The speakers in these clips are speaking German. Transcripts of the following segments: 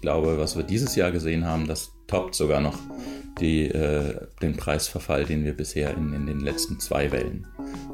ich glaube, was wir dieses Jahr gesehen haben, das toppt sogar noch die, äh, den Preisverfall, den wir bisher in, in den letzten zwei Wellen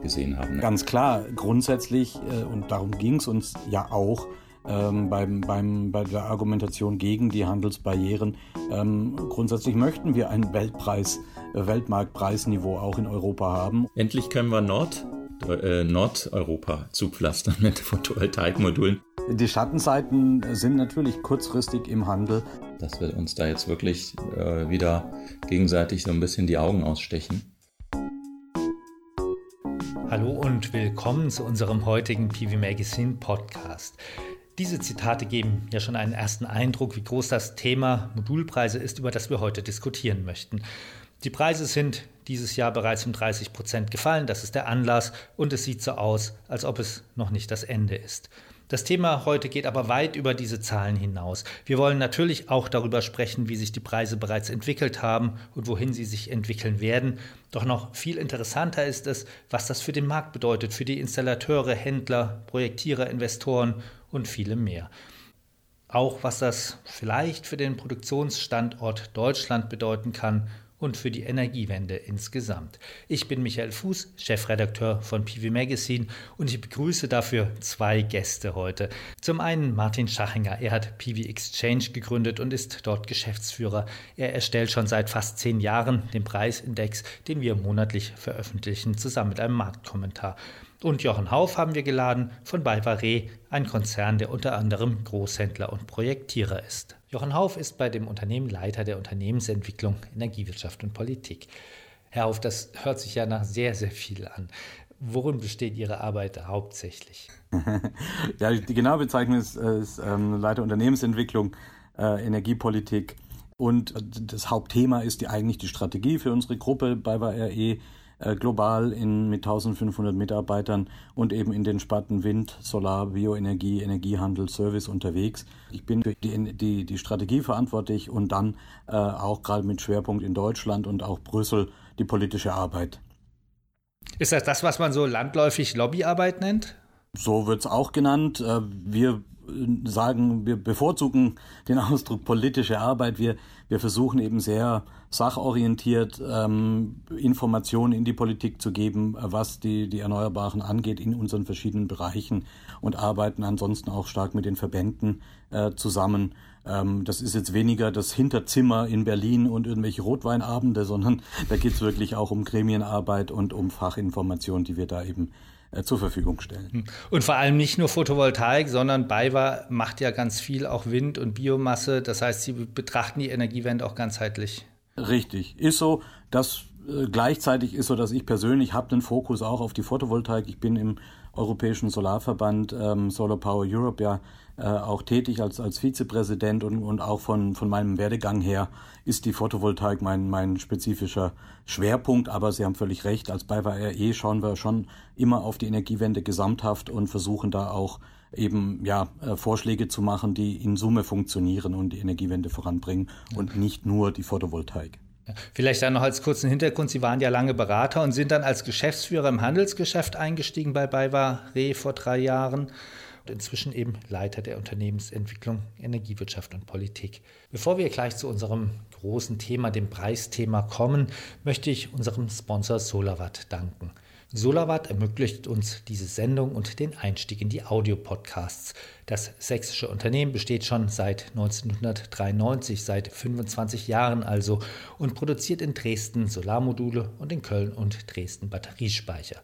gesehen haben. Ganz klar, grundsätzlich, äh, und darum ging es uns ja auch, ähm, beim, beim, bei der Argumentation gegen die Handelsbarrieren. Ähm, grundsätzlich möchten wir ein Weltpreis, äh, Weltmarktpreisniveau auch in Europa haben. Endlich können wir Nord, äh, Nordeuropa zupflastern mit Photovoltaikmodulen. Die Schattenseiten sind natürlich kurzfristig im Handel. Dass wir uns da jetzt wirklich äh, wieder gegenseitig so ein bisschen die Augen ausstechen. Hallo und willkommen zu unserem heutigen PV Magazine Podcast. Diese Zitate geben ja schon einen ersten Eindruck, wie groß das Thema Modulpreise ist, über das wir heute diskutieren möchten. Die Preise sind dieses Jahr bereits um 30 Prozent gefallen, das ist der Anlass und es sieht so aus, als ob es noch nicht das Ende ist. Das Thema heute geht aber weit über diese Zahlen hinaus. Wir wollen natürlich auch darüber sprechen, wie sich die Preise bereits entwickelt haben und wohin sie sich entwickeln werden. Doch noch viel interessanter ist es, was das für den Markt bedeutet, für die Installateure, Händler, Projektierer, Investoren und viele mehr. Auch was das vielleicht für den Produktionsstandort Deutschland bedeuten kann und für die Energiewende insgesamt. Ich bin Michael Fuß, Chefredakteur von PV Magazine und ich begrüße dafür zwei Gäste heute. Zum einen Martin Schachinger. Er hat PV Exchange gegründet und ist dort Geschäftsführer. Er erstellt schon seit fast zehn Jahren den Preisindex, den wir monatlich veröffentlichen, zusammen mit einem Marktkommentar. Und Jochen Hauf haben wir geladen von Balvaré, ein Konzern, der unter anderem Großhändler und Projektierer ist. Jochen Hauf ist bei dem Unternehmen Leiter der Unternehmensentwicklung, Energiewirtschaft und Politik. Herr Hauf, das hört sich ja nach sehr, sehr viel an. Worin besteht Ihre Arbeit hauptsächlich? ja, die genaue Bezeichnung ist, ist ähm, Leiter Unternehmensentwicklung, äh, Energiepolitik. Und das Hauptthema ist die, eigentlich die Strategie für unsere Gruppe bei WRE äh, global in, mit 1500 Mitarbeitern und eben in den Sparten Wind, Solar, Bioenergie, Energiehandel, Service unterwegs. Ich bin für die, die, die Strategie verantwortlich und dann äh, auch gerade mit Schwerpunkt in Deutschland und auch Brüssel die politische Arbeit. Ist das das, was man so landläufig Lobbyarbeit nennt? So wird es auch genannt. Äh, wir sagen, wir bevorzugen den Ausdruck politische Arbeit. Wir, wir versuchen eben sehr sachorientiert ähm, Informationen in die Politik zu geben, was die, die Erneuerbaren angeht in unseren verschiedenen Bereichen und arbeiten ansonsten auch stark mit den Verbänden äh, zusammen. Ähm, das ist jetzt weniger das Hinterzimmer in Berlin und irgendwelche Rotweinabende, sondern da geht es wirklich auch um Gremienarbeit und um Fachinformationen, die wir da eben äh, zur Verfügung stellen. Hm. Und vor allem nicht nur Photovoltaik, sondern BayWa macht ja ganz viel auch Wind und Biomasse. Das heißt, Sie betrachten die Energiewende auch ganzheitlich. Richtig, ist so. Das äh, gleichzeitig ist so, dass ich persönlich habe den Fokus auch auf die Photovoltaik. Ich bin im Europäischen Solarverband ähm, Solar Power Europe ja äh, auch tätig als, als Vizepräsident und, und auch von, von meinem Werdegang her ist die Photovoltaik mein, mein spezifischer Schwerpunkt. Aber Sie haben völlig recht, als BayWa RE schauen wir schon immer auf die Energiewende gesamthaft und versuchen da auch eben ja äh, Vorschläge zu machen, die in Summe funktionieren und die Energiewende voranbringen und nicht nur die Photovoltaik. Vielleicht dann noch als kurzen Hintergrund, Sie waren ja lange Berater und sind dann als Geschäftsführer im Handelsgeschäft eingestiegen bei BayWa Re vor drei Jahren und inzwischen eben Leiter der Unternehmensentwicklung, Energiewirtschaft und Politik. Bevor wir gleich zu unserem großen Thema, dem Preisthema kommen, möchte ich unserem Sponsor SolarWatt danken. SolarWatt ermöglicht uns diese Sendung und den Einstieg in die Audiopodcasts. Das sächsische Unternehmen besteht schon seit 1993, seit 25 Jahren also, und produziert in Dresden Solarmodule und in Köln und Dresden Batteriespeicher.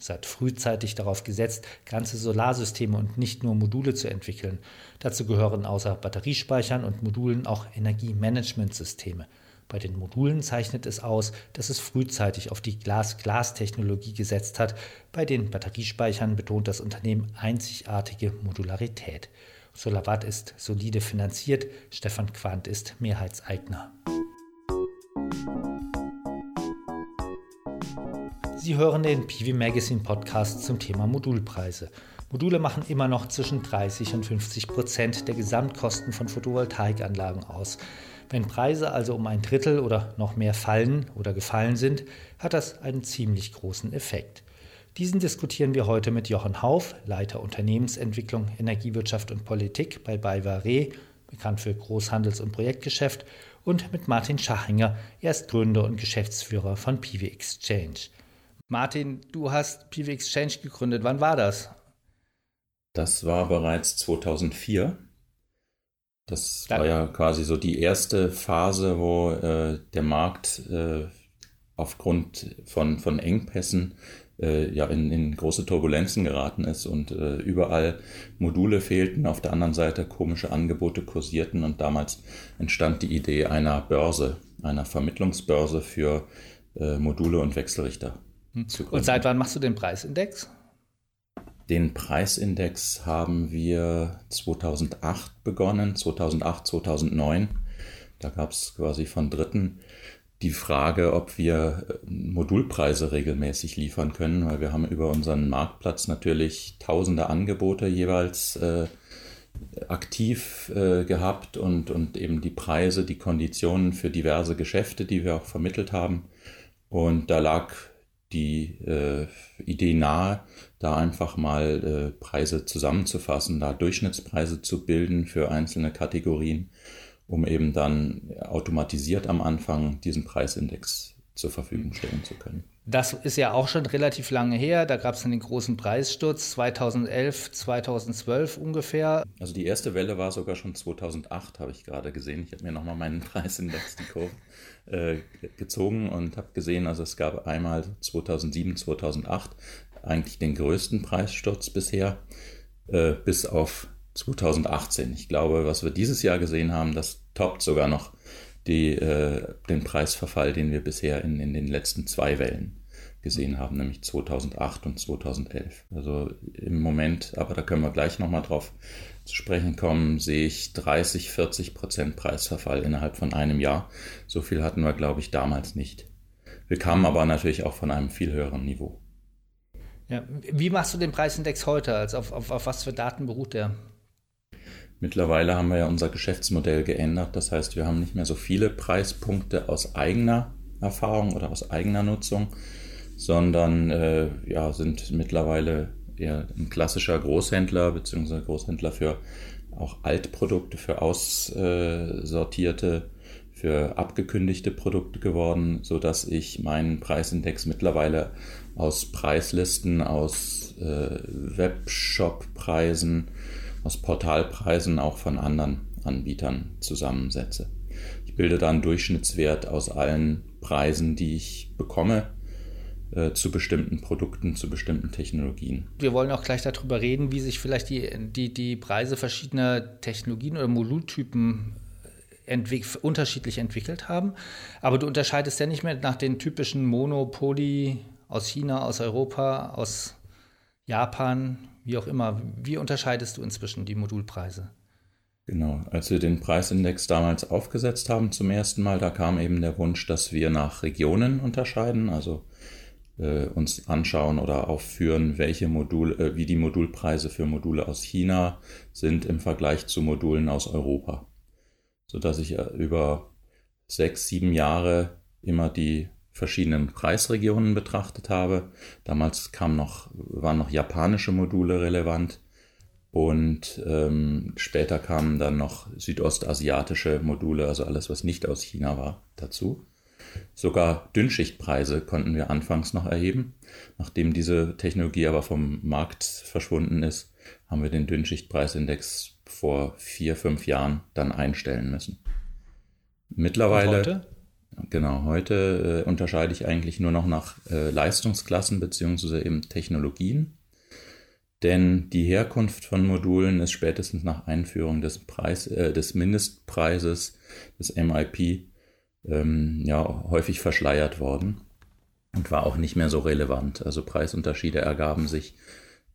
Es hat frühzeitig darauf gesetzt, ganze Solarsysteme und nicht nur Module zu entwickeln. Dazu gehören außer Batteriespeichern und Modulen auch Energiemanagementsysteme. Bei den Modulen zeichnet es aus, dass es frühzeitig auf die Glas-Glas-Technologie gesetzt hat. Bei den Batteriespeichern betont das Unternehmen einzigartige Modularität. SolarWatt ist solide finanziert, Stefan Quandt ist Mehrheitseigner. Sie hören den PV Magazine Podcast zum Thema Modulpreise. Module machen immer noch zwischen 30 und 50 Prozent der Gesamtkosten von Photovoltaikanlagen aus. Wenn Preise also um ein Drittel oder noch mehr fallen oder gefallen sind, hat das einen ziemlich großen Effekt. Diesen diskutieren wir heute mit Jochen Hauf, Leiter Unternehmensentwicklung, Energiewirtschaft und Politik bei BayWa Re, bekannt für Großhandels- und Projektgeschäft, und mit Martin Schachinger, er ist Gründer und Geschäftsführer von PV Exchange. Martin, du hast PV Exchange gegründet. Wann war das? Das war bereits 2004. Das war ja quasi so die erste Phase, wo äh, der Markt äh, aufgrund von, von Engpässen äh, ja in, in große Turbulenzen geraten ist und äh, überall Module fehlten, auf der anderen Seite komische Angebote kursierten und damals entstand die Idee einer Börse, einer Vermittlungsbörse für äh, Module und Wechselrichter. Hm. Und seit wann machst du den Preisindex? Den Preisindex haben wir 2008 begonnen, 2008, 2009. Da gab es quasi von Dritten die Frage, ob wir äh, Modulpreise regelmäßig liefern können, weil wir haben über unseren Marktplatz natürlich tausende Angebote jeweils äh, aktiv äh, gehabt und, und eben die Preise, die Konditionen für diverse Geschäfte, die wir auch vermittelt haben. Und da lag die äh, Idee nahe, da einfach mal äh, Preise zusammenzufassen, da Durchschnittspreise zu bilden für einzelne Kategorien, um eben dann automatisiert am Anfang diesen Preisindex zur Verfügung stellen zu können. Das ist ja auch schon relativ lange her. Da gab es den großen Preissturz 2011, 2012 ungefähr. Also die erste Welle war sogar schon 2008, habe ich gerade gesehen. Ich habe mir nochmal meinen Preisindex, die Kurve, äh, gezogen und habe gesehen, also es gab einmal 2007, 2008 eigentlich den größten Preissturz bisher, äh, bis auf 2018. Ich glaube, was wir dieses Jahr gesehen haben, das toppt sogar noch die, äh, den Preisverfall, den wir bisher in, in den letzten zwei Wellen gesehen haben, nämlich 2008 und 2011. Also im Moment, aber da können wir gleich nochmal drauf zu sprechen kommen, sehe ich 30, 40 Prozent Preisverfall innerhalb von einem Jahr. So viel hatten wir, glaube ich, damals nicht. Wir kamen aber natürlich auch von einem viel höheren Niveau. Ja, wie machst du den Preisindex heute? Also auf, auf, auf was für Daten beruht der? Mittlerweile haben wir ja unser Geschäftsmodell geändert. Das heißt, wir haben nicht mehr so viele Preispunkte aus eigener Erfahrung oder aus eigener Nutzung, sondern äh, ja, sind mittlerweile eher ein klassischer Großhändler bzw. Großhändler für auch Altprodukte, für aussortierte, für abgekündigte Produkte geworden, sodass ich meinen Preisindex mittlerweile aus Preislisten, aus äh, Webshop-Preisen, aus Portalpreisen auch von anderen Anbietern zusammensetze. Ich bilde da einen Durchschnittswert aus allen Preisen, die ich bekomme äh, zu bestimmten Produkten, zu bestimmten Technologien. Wir wollen auch gleich darüber reden, wie sich vielleicht die, die, die Preise verschiedener Technologien oder Modultypen entwick unterschiedlich entwickelt haben. Aber du unterscheidest ja nicht mehr nach den typischen Monopoly aus China, aus Europa, aus Japan, wie auch immer. Wie unterscheidest du inzwischen die Modulpreise? Genau, als wir den Preisindex damals aufgesetzt haben zum ersten Mal, da kam eben der Wunsch, dass wir nach Regionen unterscheiden, also äh, uns anschauen oder aufführen, welche Modul, äh, wie die Modulpreise für Module aus China sind im Vergleich zu Modulen aus Europa. Sodass ich äh, über sechs, sieben Jahre immer die verschiedenen Preisregionen betrachtet habe. Damals kam noch, waren noch japanische Module relevant und ähm, später kamen dann noch südostasiatische Module, also alles, was nicht aus China war, dazu. Sogar Dünnschichtpreise konnten wir anfangs noch erheben. Nachdem diese Technologie aber vom Markt verschwunden ist, haben wir den Dünnschichtpreisindex vor vier, fünf Jahren dann einstellen müssen. Mittlerweile Genau, heute äh, unterscheide ich eigentlich nur noch nach äh, Leistungsklassen beziehungsweise eben Technologien. Denn die Herkunft von Modulen ist spätestens nach Einführung des, Preis, äh, des Mindestpreises des MIP ähm, ja, häufig verschleiert worden und war auch nicht mehr so relevant. Also Preisunterschiede ergaben sich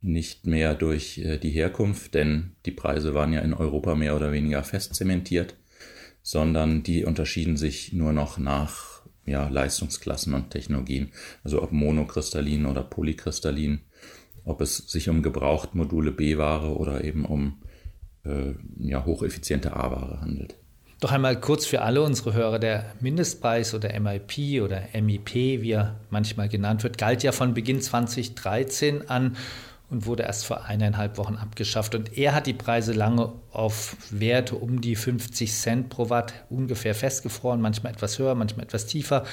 nicht mehr durch äh, die Herkunft, denn die Preise waren ja in Europa mehr oder weniger fest zementiert sondern die unterschieden sich nur noch nach ja, Leistungsklassen und Technologien, also ob monokristallin oder polykristallin, ob es sich um Gebrauchtmodule B-Ware oder eben um äh, ja, hocheffiziente A-Ware handelt. Doch einmal kurz für alle unsere Hörer, der Mindestpreis oder MIP oder MIP, wie er manchmal genannt wird, galt ja von Beginn 2013 an und wurde erst vor eineinhalb Wochen abgeschafft. Und er hat die Preise lange auf Werte um die 50 Cent pro Watt ungefähr festgefroren, manchmal etwas höher, manchmal etwas tiefer.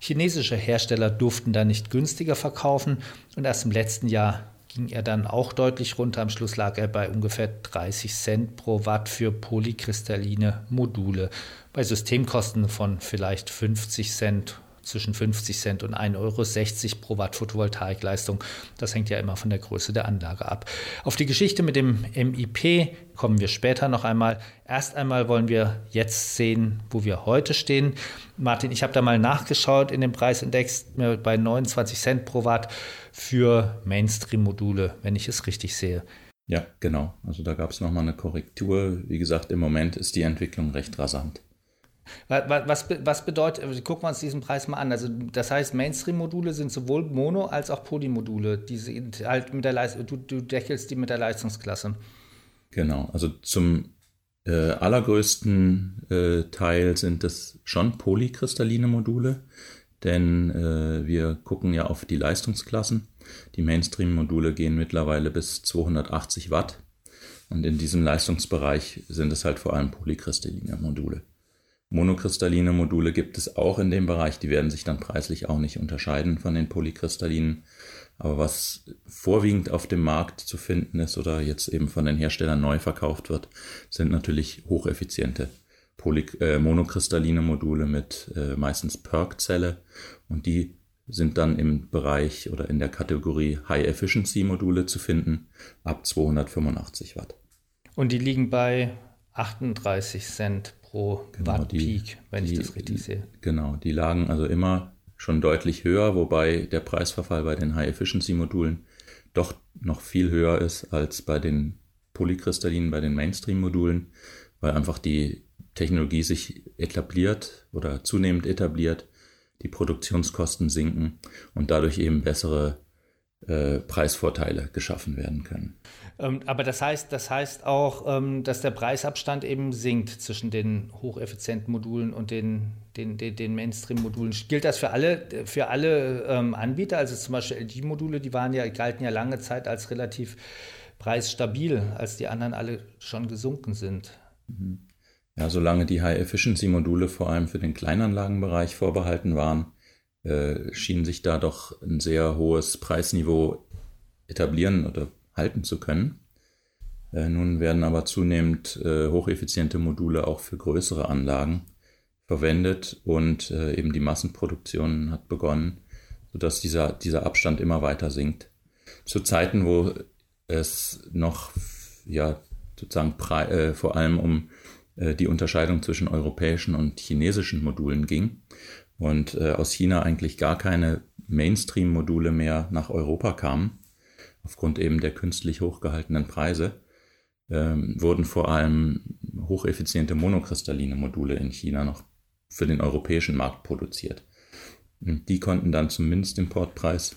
Chinesische Hersteller durften da nicht günstiger verkaufen und erst im letzten Jahr ging er dann auch deutlich runter. Am Schluss lag er bei ungefähr 30 Cent pro Watt für polykristalline Module. Bei Systemkosten von vielleicht 50 Cent zwischen 50 Cent und 1,60 Euro pro Watt Photovoltaikleistung. Das hängt ja immer von der Größe der Anlage ab. Auf die Geschichte mit dem MIP kommen wir später noch einmal. Erst einmal wollen wir jetzt sehen, wo wir heute stehen. Martin, ich habe da mal nachgeschaut in dem Preisindex bei 29 Cent pro Watt für Mainstream-Module, wenn ich es richtig sehe. Ja, genau. Also da gab es nochmal eine Korrektur. Wie gesagt, im Moment ist die Entwicklung recht rasant. Was, was bedeutet, also gucken wir uns diesen Preis mal an. Also das heißt, Mainstream-Module sind sowohl Mono- als auch Poly-Module. Die sind halt mit der Leist du, du deckelst die mit der Leistungsklasse. Genau, also zum äh, allergrößten äh, Teil sind es schon polykristalline Module, denn äh, wir gucken ja auf die Leistungsklassen. Die Mainstream-Module gehen mittlerweile bis 280 Watt und in diesem Leistungsbereich sind es halt vor allem polykristalline Module. Monokristalline Module gibt es auch in dem Bereich, die werden sich dann preislich auch nicht unterscheiden von den polykristallinen. Aber was vorwiegend auf dem Markt zu finden ist oder jetzt eben von den Herstellern neu verkauft wird, sind natürlich hocheffiziente Poly äh, monokristalline Module mit äh, meistens PERC-Zelle und die sind dann im Bereich oder in der Kategorie High Efficiency Module zu finden ab 285 Watt. Und die liegen bei 38 Cent pro genau, Watt die, Peak, wenn die, ich das richtig sehe. Genau, die lagen also immer schon deutlich höher, wobei der Preisverfall bei den High-Efficiency-Modulen doch noch viel höher ist als bei den Polykristallinen, bei den Mainstream-Modulen, weil einfach die Technologie sich etabliert oder zunehmend etabliert, die Produktionskosten sinken und dadurch eben bessere äh, Preisvorteile geschaffen werden können. Ähm, aber das heißt, das heißt auch, ähm, dass der Preisabstand eben sinkt zwischen den hocheffizienten Modulen und den, den, den, den Mainstream-Modulen. Gilt das für alle, für alle ähm, Anbieter? Also zum Beispiel LG-Module, die waren ja, galten ja lange Zeit als relativ preisstabil, als die anderen alle schon gesunken sind. Mhm. Ja, solange die High-Efficiency-Module vor allem für den Kleinanlagenbereich vorbehalten waren, äh, schien sich da doch ein sehr hohes Preisniveau etablieren oder halten zu können. Äh, nun werden aber zunehmend äh, hocheffiziente Module auch für größere Anlagen verwendet und äh, eben die Massenproduktion hat begonnen, sodass dieser, dieser Abstand immer weiter sinkt. Zu Zeiten, wo es noch ja, sozusagen äh, vor allem um äh, die Unterscheidung zwischen europäischen und chinesischen Modulen ging, und äh, aus China eigentlich gar keine Mainstream-Module mehr nach Europa kamen, aufgrund eben der künstlich hochgehaltenen Preise, ähm, wurden vor allem hocheffiziente monokristalline Module in China noch für den europäischen Markt produziert. Und die konnten dann zum Mindestimportpreis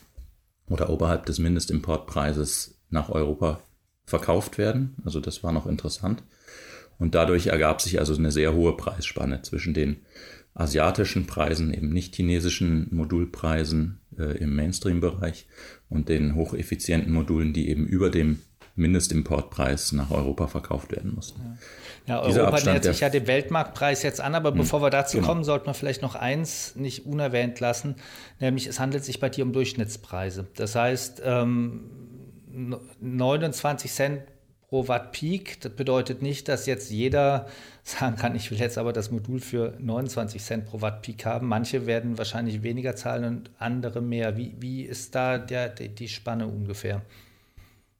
oder oberhalb des Mindestimportpreises nach Europa verkauft werden. Also das war noch interessant. Und dadurch ergab sich also eine sehr hohe Preisspanne zwischen den asiatischen Preisen, eben nicht chinesischen Modulpreisen äh, im Mainstream-Bereich und den hocheffizienten Modulen, die eben über dem Mindestimportpreis nach Europa verkauft werden mussten. Ja, ja Europa nähert sich ja dem Weltmarktpreis jetzt an, aber hm, bevor wir dazu genau. kommen, sollten wir vielleicht noch eins nicht unerwähnt lassen, nämlich es handelt sich bei dir um Durchschnittspreise. Das heißt, ähm, 29 Cent pro Watt Peak. Das bedeutet nicht, dass jetzt jeder sagen kann, ich will jetzt aber das Modul für 29 Cent pro Watt Peak haben. Manche werden wahrscheinlich weniger zahlen und andere mehr. Wie, wie ist da der, die Spanne ungefähr?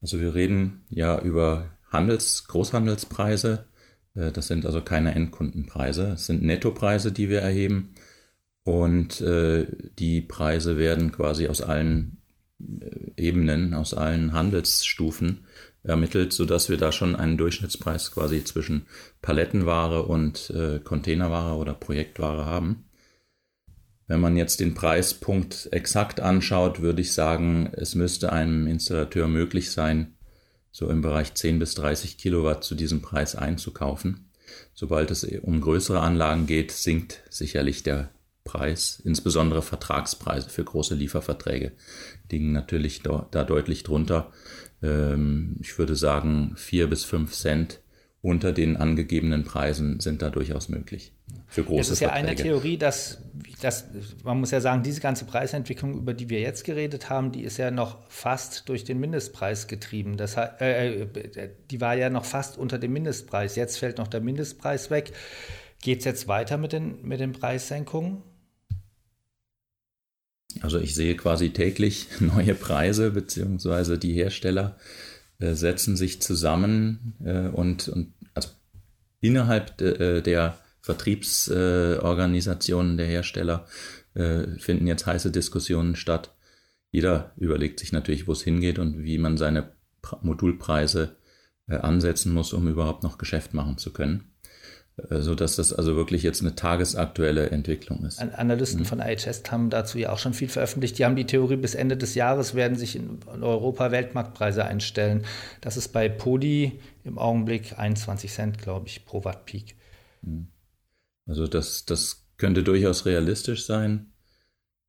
Also wir reden ja über Handels-, Großhandelspreise. Äh, das sind also keine Endkundenpreise. Es sind Nettopreise, die wir erheben. Und äh, die Preise werden quasi aus allen äh, Ebenen, aus allen Handelsstufen ermittelt, sodass wir da schon einen Durchschnittspreis quasi zwischen Palettenware und äh, Containerware oder Projektware haben. Wenn man jetzt den Preispunkt exakt anschaut, würde ich sagen, es müsste einem Installateur möglich sein, so im Bereich 10 bis 30 Kilowatt zu diesem Preis einzukaufen. Sobald es um größere Anlagen geht, sinkt sicherlich der Preis, insbesondere Vertragspreise für große Lieferverträge, liegen natürlich da, da deutlich drunter. Ähm, ich würde sagen, vier bis fünf Cent unter den angegebenen Preisen sind da durchaus möglich. Für große Es ist ja Verträge. eine Theorie, dass, dass, man muss ja sagen, diese ganze Preisentwicklung, über die wir jetzt geredet haben, die ist ja noch fast durch den Mindestpreis getrieben. Das, äh, äh, die war ja noch fast unter dem Mindestpreis. Jetzt fällt noch der Mindestpreis weg. Geht es jetzt weiter mit den, mit den Preissenkungen? Also ich sehe quasi täglich neue Preise, beziehungsweise die Hersteller äh, setzen sich zusammen äh, und, und also innerhalb äh, der Vertriebsorganisationen der Hersteller finden jetzt heiße Diskussionen statt. Jeder überlegt sich natürlich, wo es hingeht und wie man seine Modulpreise ansetzen muss, um überhaupt noch Geschäft machen zu können. Äh, so dass das also wirklich jetzt eine tagesaktuelle Entwicklung ist. Analysten mhm. von IHS haben dazu ja auch schon viel veröffentlicht. Die haben die Theorie, bis Ende des Jahres werden sich in Europa Weltmarktpreise einstellen. Das ist bei Poli im Augenblick 21 Cent, glaube ich, pro Watt Peak. Mhm. Also das, das könnte durchaus realistisch sein.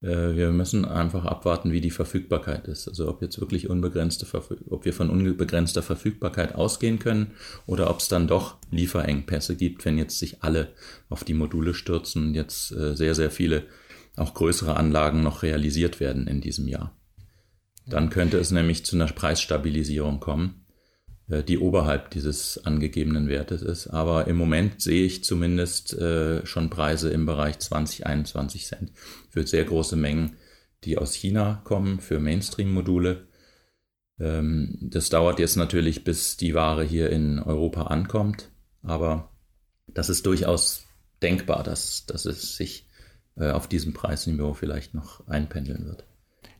Äh, wir müssen einfach abwarten, wie die Verfügbarkeit ist. Also ob jetzt wirklich unbegrenzte, ob wir von unbegrenzter Verfügbarkeit ausgehen können oder ob es dann doch Lieferengpässe gibt, wenn jetzt sich alle auf die Module stürzen und jetzt äh, sehr, sehr viele auch größere Anlagen noch realisiert werden in diesem Jahr. Dann könnte es nämlich zu einer Preisstabilisierung kommen. Äh, die oberhalb dieses angegebenen Wertes ist. Aber im Moment sehe ich zumindest äh, schon Preise im Bereich 20, 21 Cent für sehr große Mengen, die aus China kommen, für Mainstream-Module. Ähm, das dauert jetzt natürlich, bis die Ware hier in Europa ankommt. Aber das ist durchaus denkbar, dass, dass es sich äh, auf diesem Preisniveau vielleicht noch einpendeln wird.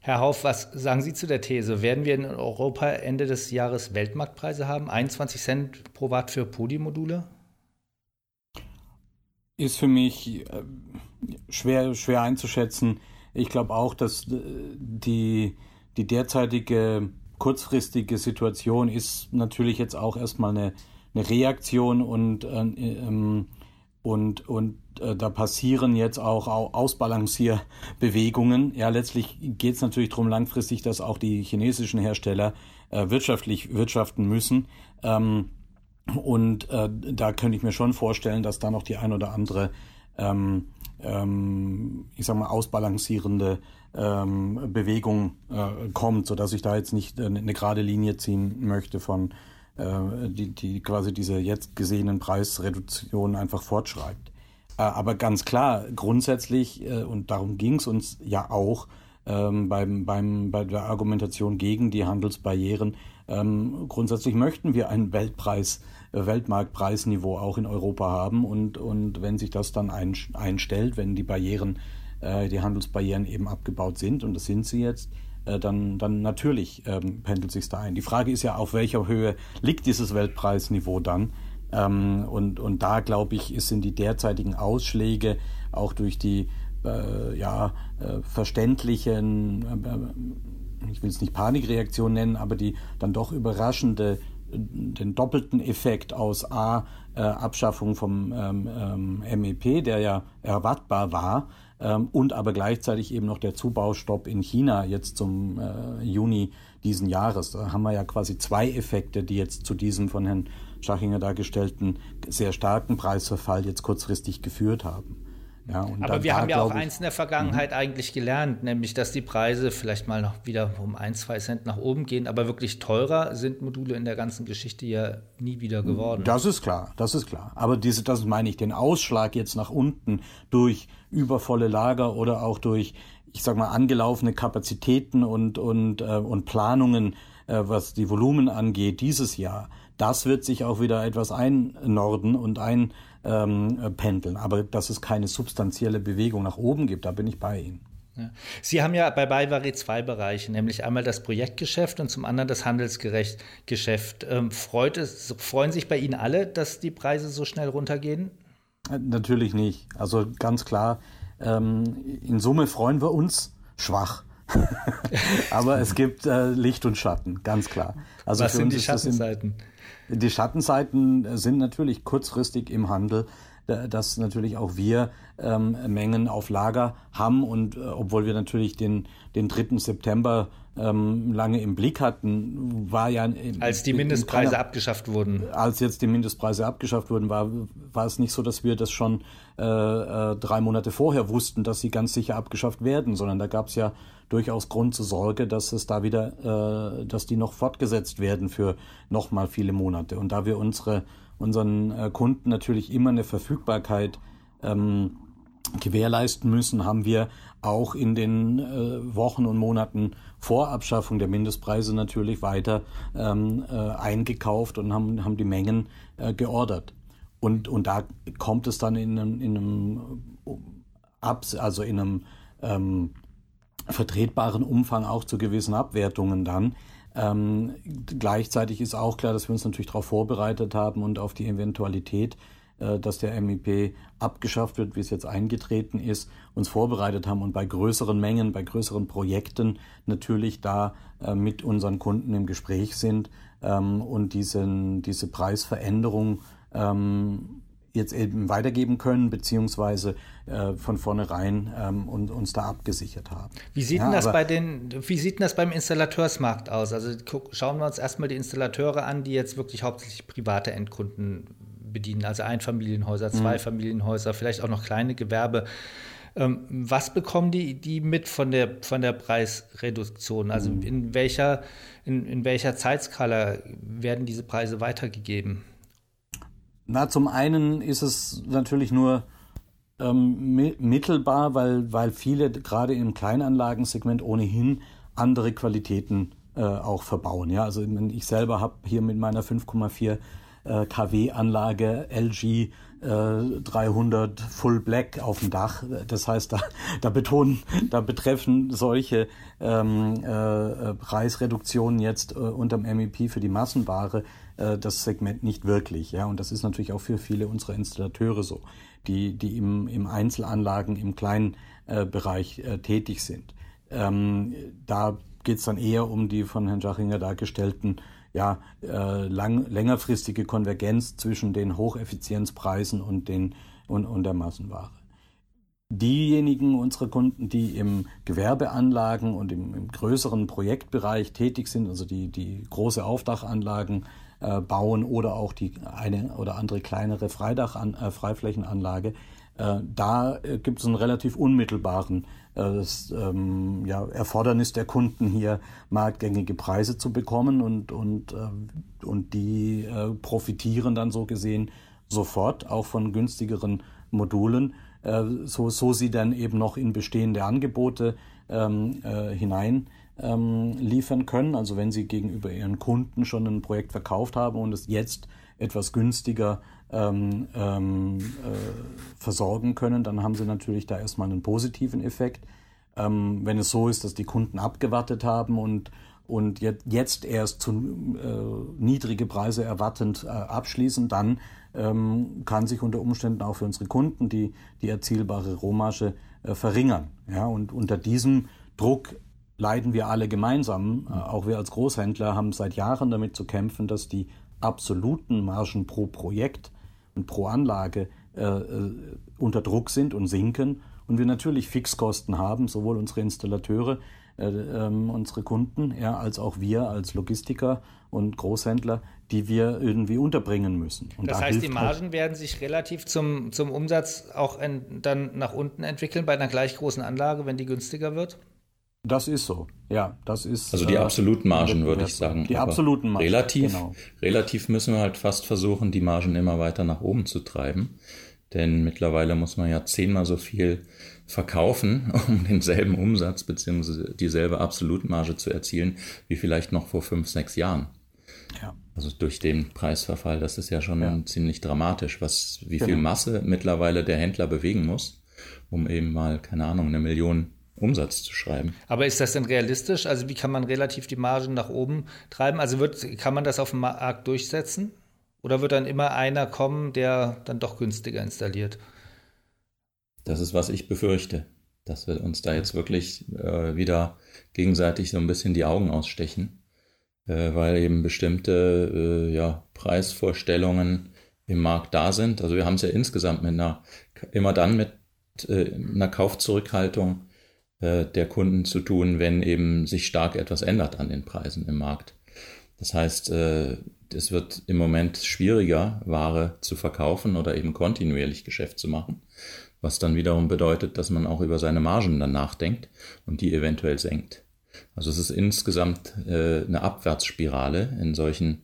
Herr Hauf, was sagen Sie zu der These? Werden wir in Europa Ende des Jahres Weltmarktpreise haben? 21 Cent pro Watt für Podi-Module? Ist für mich äh, schwer, schwer einzuschätzen. Ich glaube auch, dass äh, die, die derzeitige kurzfristige Situation ist natürlich jetzt auch erstmal eine, eine Reaktion und, äh, ähm, und, und äh, da passieren jetzt auch Ausbalancierbewegungen. Ja, letztlich geht es natürlich darum, langfristig, dass auch die chinesischen Hersteller äh, wirtschaftlich wirtschaften müssen. Ähm, und äh, da könnte ich mir schon vorstellen, dass da noch die ein oder andere, ähm, ähm, ich sag mal, ausbalancierende ähm, Bewegung äh, kommt, sodass ich da jetzt nicht äh, eine gerade Linie ziehen möchte von äh, die, die quasi diese jetzt gesehenen Preisreduktionen einfach fortschreibt. Äh, aber ganz klar, grundsätzlich, äh, und darum ging es uns ja auch ähm, beim, beim, bei der Argumentation gegen die Handelsbarrieren, ähm, grundsätzlich möchten wir ein Weltpreis, Weltmarktpreisniveau auch in Europa haben. Und, und wenn sich das dann ein, einstellt, wenn die Barrieren, die Handelsbarrieren eben abgebaut sind, und das sind sie jetzt, dann, dann natürlich ähm, pendelt sich da ein. Die Frage ist ja, auf welcher Höhe liegt dieses Weltpreisniveau dann? Ähm, und, und da, glaube ich, sind die derzeitigen Ausschläge auch durch die äh, ja, äh, verständlichen, äh, ich will es nicht Panikreaktion nennen, aber die dann doch überraschende den doppelten Effekt aus A, äh, Abschaffung vom ähm, ähm, MEP, der ja erwartbar war, ähm, und aber gleichzeitig eben noch der Zubaustopp in China jetzt zum äh, Juni diesen Jahres. Da haben wir ja quasi zwei Effekte, die jetzt zu diesem von Herrn Schachinger dargestellten sehr starken Preisverfall jetzt kurzfristig geführt haben. Ja, Aber wir da, haben ja auch eins in der Vergangenheit eigentlich gelernt, nämlich dass die Preise vielleicht mal noch wieder um ein, zwei Cent nach oben gehen, aber wirklich teurer sind Module in der ganzen Geschichte ja nie wieder geworden. Das ist klar, das ist klar. Aber diese, das meine ich, den Ausschlag jetzt nach unten durch übervolle Lager oder auch durch, ich sag mal, angelaufene Kapazitäten und, und, äh, und Planungen, äh, was die Volumen angeht, dieses Jahr, das wird sich auch wieder etwas einnorden und einpendeln. Aber dass es keine substanzielle Bewegung nach oben gibt, da bin ich bei Ihnen. Sie haben ja bei Baivari zwei Bereiche, nämlich einmal das Projektgeschäft und zum anderen das Handelsgeschäft. Ähm, freut es, freuen sich bei Ihnen alle, dass die Preise so schnell runtergehen? Äh, natürlich nicht. Also ganz klar, ähm, in Summe freuen wir uns schwach. Aber es gibt äh, Licht und Schatten, ganz klar. Also Was sind die Schattenseiten? Die Schattenseiten sind natürlich kurzfristig im Handel dass natürlich auch wir ähm, Mengen auf Lager haben und äh, obwohl wir natürlich den, den 3. September ähm, lange im Blick hatten, war ja... Als die Mindestpreise keiner, abgeschafft wurden. Als jetzt die Mindestpreise abgeschafft wurden, war, war es nicht so, dass wir das schon äh, äh, drei Monate vorher wussten, dass sie ganz sicher abgeschafft werden, sondern da gab es ja durchaus Grund zur Sorge, dass es da wieder, äh, dass die noch fortgesetzt werden für noch mal viele Monate. Und da wir unsere unseren äh, Kunden natürlich immer eine Verfügbarkeit ähm, gewährleisten müssen, haben wir auch in den äh, Wochen und Monaten vor Abschaffung der Mindestpreise natürlich weiter ähm, äh, eingekauft und haben, haben die Mengen äh, geordert. Und, und da kommt es dann in einem, in einem Abs also in einem ähm, vertretbaren Umfang auch zu gewissen Abwertungen dann. Ähm, gleichzeitig ist auch klar, dass wir uns natürlich darauf vorbereitet haben und auf die Eventualität, dass der MIP abgeschafft wird, wie es jetzt eingetreten ist, uns vorbereitet haben und bei größeren Mengen, bei größeren Projekten natürlich da äh, mit unseren Kunden im Gespräch sind ähm, und diesen, diese Preisveränderung ähm, jetzt eben weitergeben können, beziehungsweise äh, von vornherein ähm, und, uns da abgesichert haben. Wie sieht, ja, denn das bei den, wie sieht denn das beim Installateursmarkt aus? Also guck, schauen wir uns erstmal die Installateure an, die jetzt wirklich hauptsächlich private Endkunden bedienen, also Einfamilienhäuser, mhm. Zweifamilienhäuser, vielleicht auch noch kleine Gewerbe. Ähm, was bekommen die, die mit von der, von der Preisreduktion? Also mhm. in welcher, in, in welcher Zeitskala werden diese Preise weitergegeben? Na, zum einen ist es natürlich nur ähm, mittelbar, weil, weil viele gerade im Kleinanlagensegment ohnehin andere Qualitäten äh, auch verbauen. Ja, also ich selber habe hier mit meiner 5,4 äh, kW-Anlage LG 300 äh, Full Black auf dem Dach. Das heißt, da, da betonen, da betreffen solche ähm, äh, Preisreduktionen jetzt äh, unterm MEP für die Massenware äh, das Segment nicht wirklich. Ja, und das ist natürlich auch für viele unserer Installateure so, die, die im, im Einzelanlagen, im kleinen äh, Bereich äh, tätig sind. Ähm, da geht es dann eher um die von Herrn Schachinger dargestellten ja, äh, lang, längerfristige Konvergenz zwischen den Hocheffizienzpreisen und, den, und, und der Massenware. Diejenigen unserer Kunden, die im Gewerbeanlagen und im, im größeren Projektbereich tätig sind, also die, die große Aufdachanlagen äh, bauen oder auch die eine oder andere kleinere Freidachan äh, Freiflächenanlage. Äh, da äh, gibt es einen relativ unmittelbaren äh, das, ähm, ja, Erfordernis der Kunden hier marktgängige Preise zu bekommen und, und, äh, und die äh, profitieren dann so gesehen sofort auch von günstigeren Modulen, äh, so, so sie dann eben noch in bestehende Angebote ähm, äh, hinein ähm, liefern können. Also wenn Sie gegenüber Ihren Kunden schon ein Projekt verkauft haben und es jetzt etwas günstiger ähm, ähm, äh, versorgen können, dann haben Sie natürlich da erstmal einen positiven Effekt. Ähm, wenn es so ist, dass die Kunden abgewartet haben und und jetzt erst zu äh, niedrige Preise erwartend äh, abschließen, dann ähm, kann sich unter Umständen auch für unsere Kunden die, die erzielbare Rohmarge äh, verringern. Ja, und unter diesem Druck leiden wir alle gemeinsam. Äh, auch wir als Großhändler haben seit Jahren damit zu kämpfen, dass die absoluten Margen pro Projekt und pro Anlage äh, äh, unter Druck sind und sinken. Und wir natürlich Fixkosten haben, sowohl unsere Installateure, äh, ähm, unsere Kunden, ja, als auch wir als Logistiker und Großhändler, die wir irgendwie unterbringen müssen. Und das da heißt, die Margen halt werden sich relativ zum, zum Umsatz auch in, dann nach unten entwickeln bei einer gleich großen Anlage, wenn die günstiger wird? Das ist so, ja, das ist. Also die äh, absoluten Margen, würde ich sagen. Die absoluten Margen. Relativ, genau. relativ müssen wir halt fast versuchen, die Margen immer weiter nach oben zu treiben. Denn mittlerweile muss man ja zehnmal so viel verkaufen, um denselben Umsatz bzw. dieselbe Absolutmarge zu erzielen, wie vielleicht noch vor fünf, sechs Jahren. Ja. Also durch den Preisverfall, das ist ja schon ja. ziemlich dramatisch, was, wie genau. viel Masse mittlerweile der Händler bewegen muss, um eben mal, keine Ahnung, eine Million Umsatz zu schreiben. Aber ist das denn realistisch? Also wie kann man relativ die Margen nach oben treiben? Also wird, kann man das auf dem Markt durchsetzen? Oder wird dann immer einer kommen, der dann doch günstiger installiert? Das ist, was ich befürchte, dass wir uns da jetzt wirklich äh, wieder gegenseitig so ein bisschen die Augen ausstechen, äh, weil eben bestimmte äh, ja, Preisvorstellungen im Markt da sind. Also wir haben es ja insgesamt mit einer, immer dann mit äh, einer Kaufzurückhaltung äh, der Kunden zu tun, wenn eben sich stark etwas ändert an den Preisen im Markt. Das heißt, äh, es wird im Moment schwieriger, Ware zu verkaufen oder eben kontinuierlich Geschäft zu machen, was dann wiederum bedeutet, dass man auch über seine Margen dann nachdenkt und die eventuell senkt. Also es ist insgesamt äh, eine Abwärtsspirale in solchen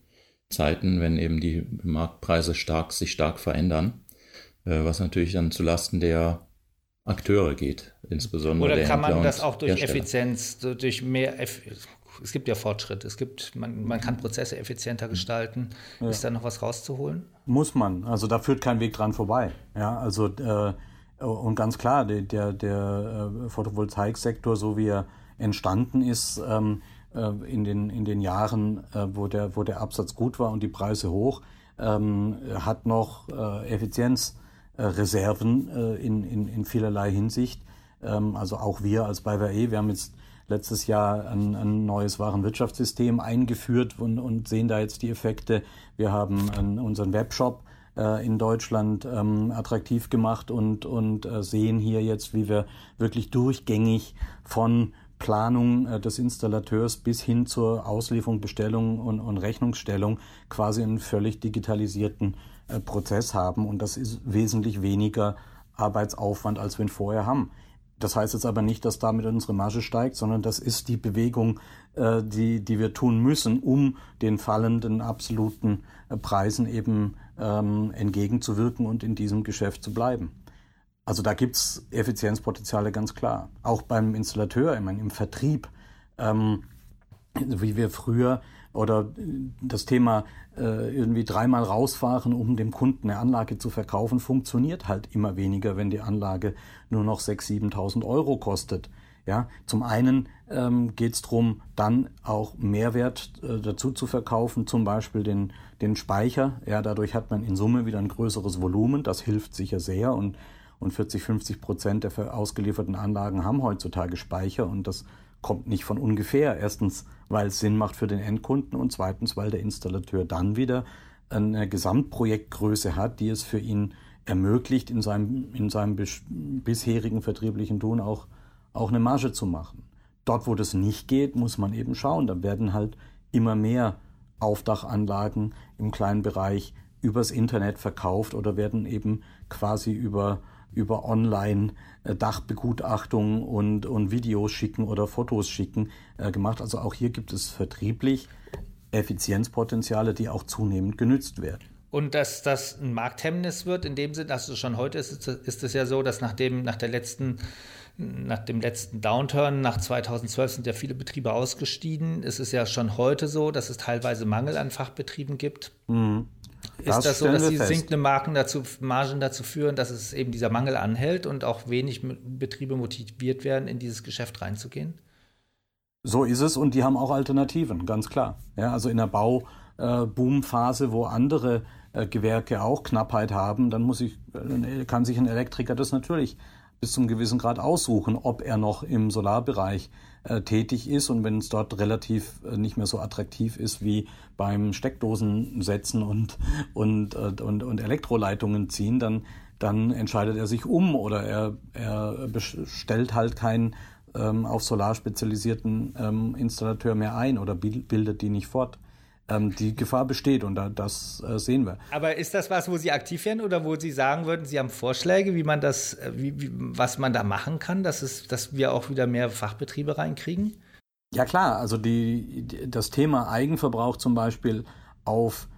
Zeiten, wenn eben die Marktpreise stark, sich stark verändern, was natürlich dann zulasten der Akteure geht, insbesondere. Oder kann man das auch durch Effizienz, durch mehr, es gibt ja Fortschritt, es gibt, man, man kann Prozesse effizienter gestalten. Ja. Ist da noch was rauszuholen? Muss man, also da führt kein Weg dran vorbei. Ja, also äh, und ganz klar, der, der, der äh, Photovoltaiksektor, so wie er entstanden ist, ähm, äh, in, den, in den Jahren, äh, wo, der, wo der Absatz gut war und die Preise hoch, ähm, hat noch äh, Effizienzreserven äh, in, in, in vielerlei Hinsicht. Ähm, also auch wir als BayWa, wir haben jetzt letztes Jahr ein, ein neues Warenwirtschaftssystem eingeführt und, und sehen da jetzt die Effekte. Wir haben unseren Webshop äh, in Deutschland ähm, attraktiv gemacht und, und äh, sehen hier jetzt, wie wir wirklich durchgängig von Planung äh, des Installateurs bis hin zur Auslieferung, Bestellung und, und Rechnungsstellung quasi einen völlig digitalisierten äh, Prozess haben. Und das ist wesentlich weniger Arbeitsaufwand, als wir ihn vorher haben. Das heißt jetzt aber nicht, dass damit unsere Marge steigt, sondern das ist die Bewegung, äh, die, die wir tun müssen, um den fallenden absoluten äh, Preisen eben ähm, entgegenzuwirken und in diesem Geschäft zu bleiben. Also da gibt's Effizienzpotenziale ganz klar. Auch beim Installateur, ich meine, im Vertrieb, ähm, wie wir früher oder das Thema äh, irgendwie dreimal rausfahren, um dem Kunden eine Anlage zu verkaufen, funktioniert halt immer weniger, wenn die Anlage nur noch 6.000, 7.000 Euro kostet. Ja, zum einen ähm, geht es darum, dann auch Mehrwert äh, dazu zu verkaufen, zum Beispiel den, den Speicher. Ja, dadurch hat man in Summe wieder ein größeres Volumen. Das hilft sicher sehr und, und 40, 50 Prozent der ausgelieferten Anlagen haben heutzutage Speicher und das kommt nicht von ungefähr. Erstens, weil es Sinn macht für den Endkunden und zweitens, weil der Installateur dann wieder eine Gesamtprojektgröße hat, die es für ihn ermöglicht, in seinem, in seinem bisherigen vertrieblichen Tun auch, auch eine Marge zu machen. Dort, wo das nicht geht, muss man eben schauen. Da werden halt immer mehr Aufdachanlagen im kleinen Bereich übers Internet verkauft oder werden eben quasi über über Online-Dachbegutachtung und, und Videos schicken oder Fotos schicken äh, gemacht. Also auch hier gibt es vertrieblich Effizienzpotenziale, die auch zunehmend genützt werden. Und dass das ein Markthemmnis wird, in dem Sinne, dass es schon heute ist, ist es ja so, dass nach dem, nach der letzten, nach dem letzten Downturn, nach 2012 sind ja viele Betriebe ausgestiegen. Es ist ja schon heute so, dass es teilweise Mangel an Fachbetrieben gibt. Mhm. Ist das, so, dass die sinkende Marken dazu, Margen dazu führen, dass es eben dieser Mangel anhält und auch wenig Betriebe motiviert werden, in dieses Geschäft reinzugehen? So ist es und die haben auch Alternativen, ganz klar. Ja, also in der Bauboomphase, äh, wo andere äh, Gewerke auch Knappheit haben, dann muss ich, äh, kann sich ein Elektriker das natürlich bis zum gewissen Grad aussuchen, ob er noch im Solarbereich äh, tätig ist und wenn es dort relativ äh, nicht mehr so attraktiv ist wie beim Steckdosen setzen und, und, äh, und, und Elektroleitungen ziehen, dann, dann entscheidet er sich um oder er, er bestellt halt keinen ähm, auf Solar spezialisierten ähm, Installateur mehr ein oder bildet die nicht fort. Ähm, die Gefahr besteht und da, das äh, sehen wir. Aber ist das was, wo Sie aktiv werden oder wo Sie sagen würden, Sie haben Vorschläge, wie man das, äh, wie, wie, was man da machen kann, dass, es, dass wir auch wieder mehr Fachbetriebe reinkriegen? Ja klar, also die, das Thema Eigenverbrauch zum Beispiel auf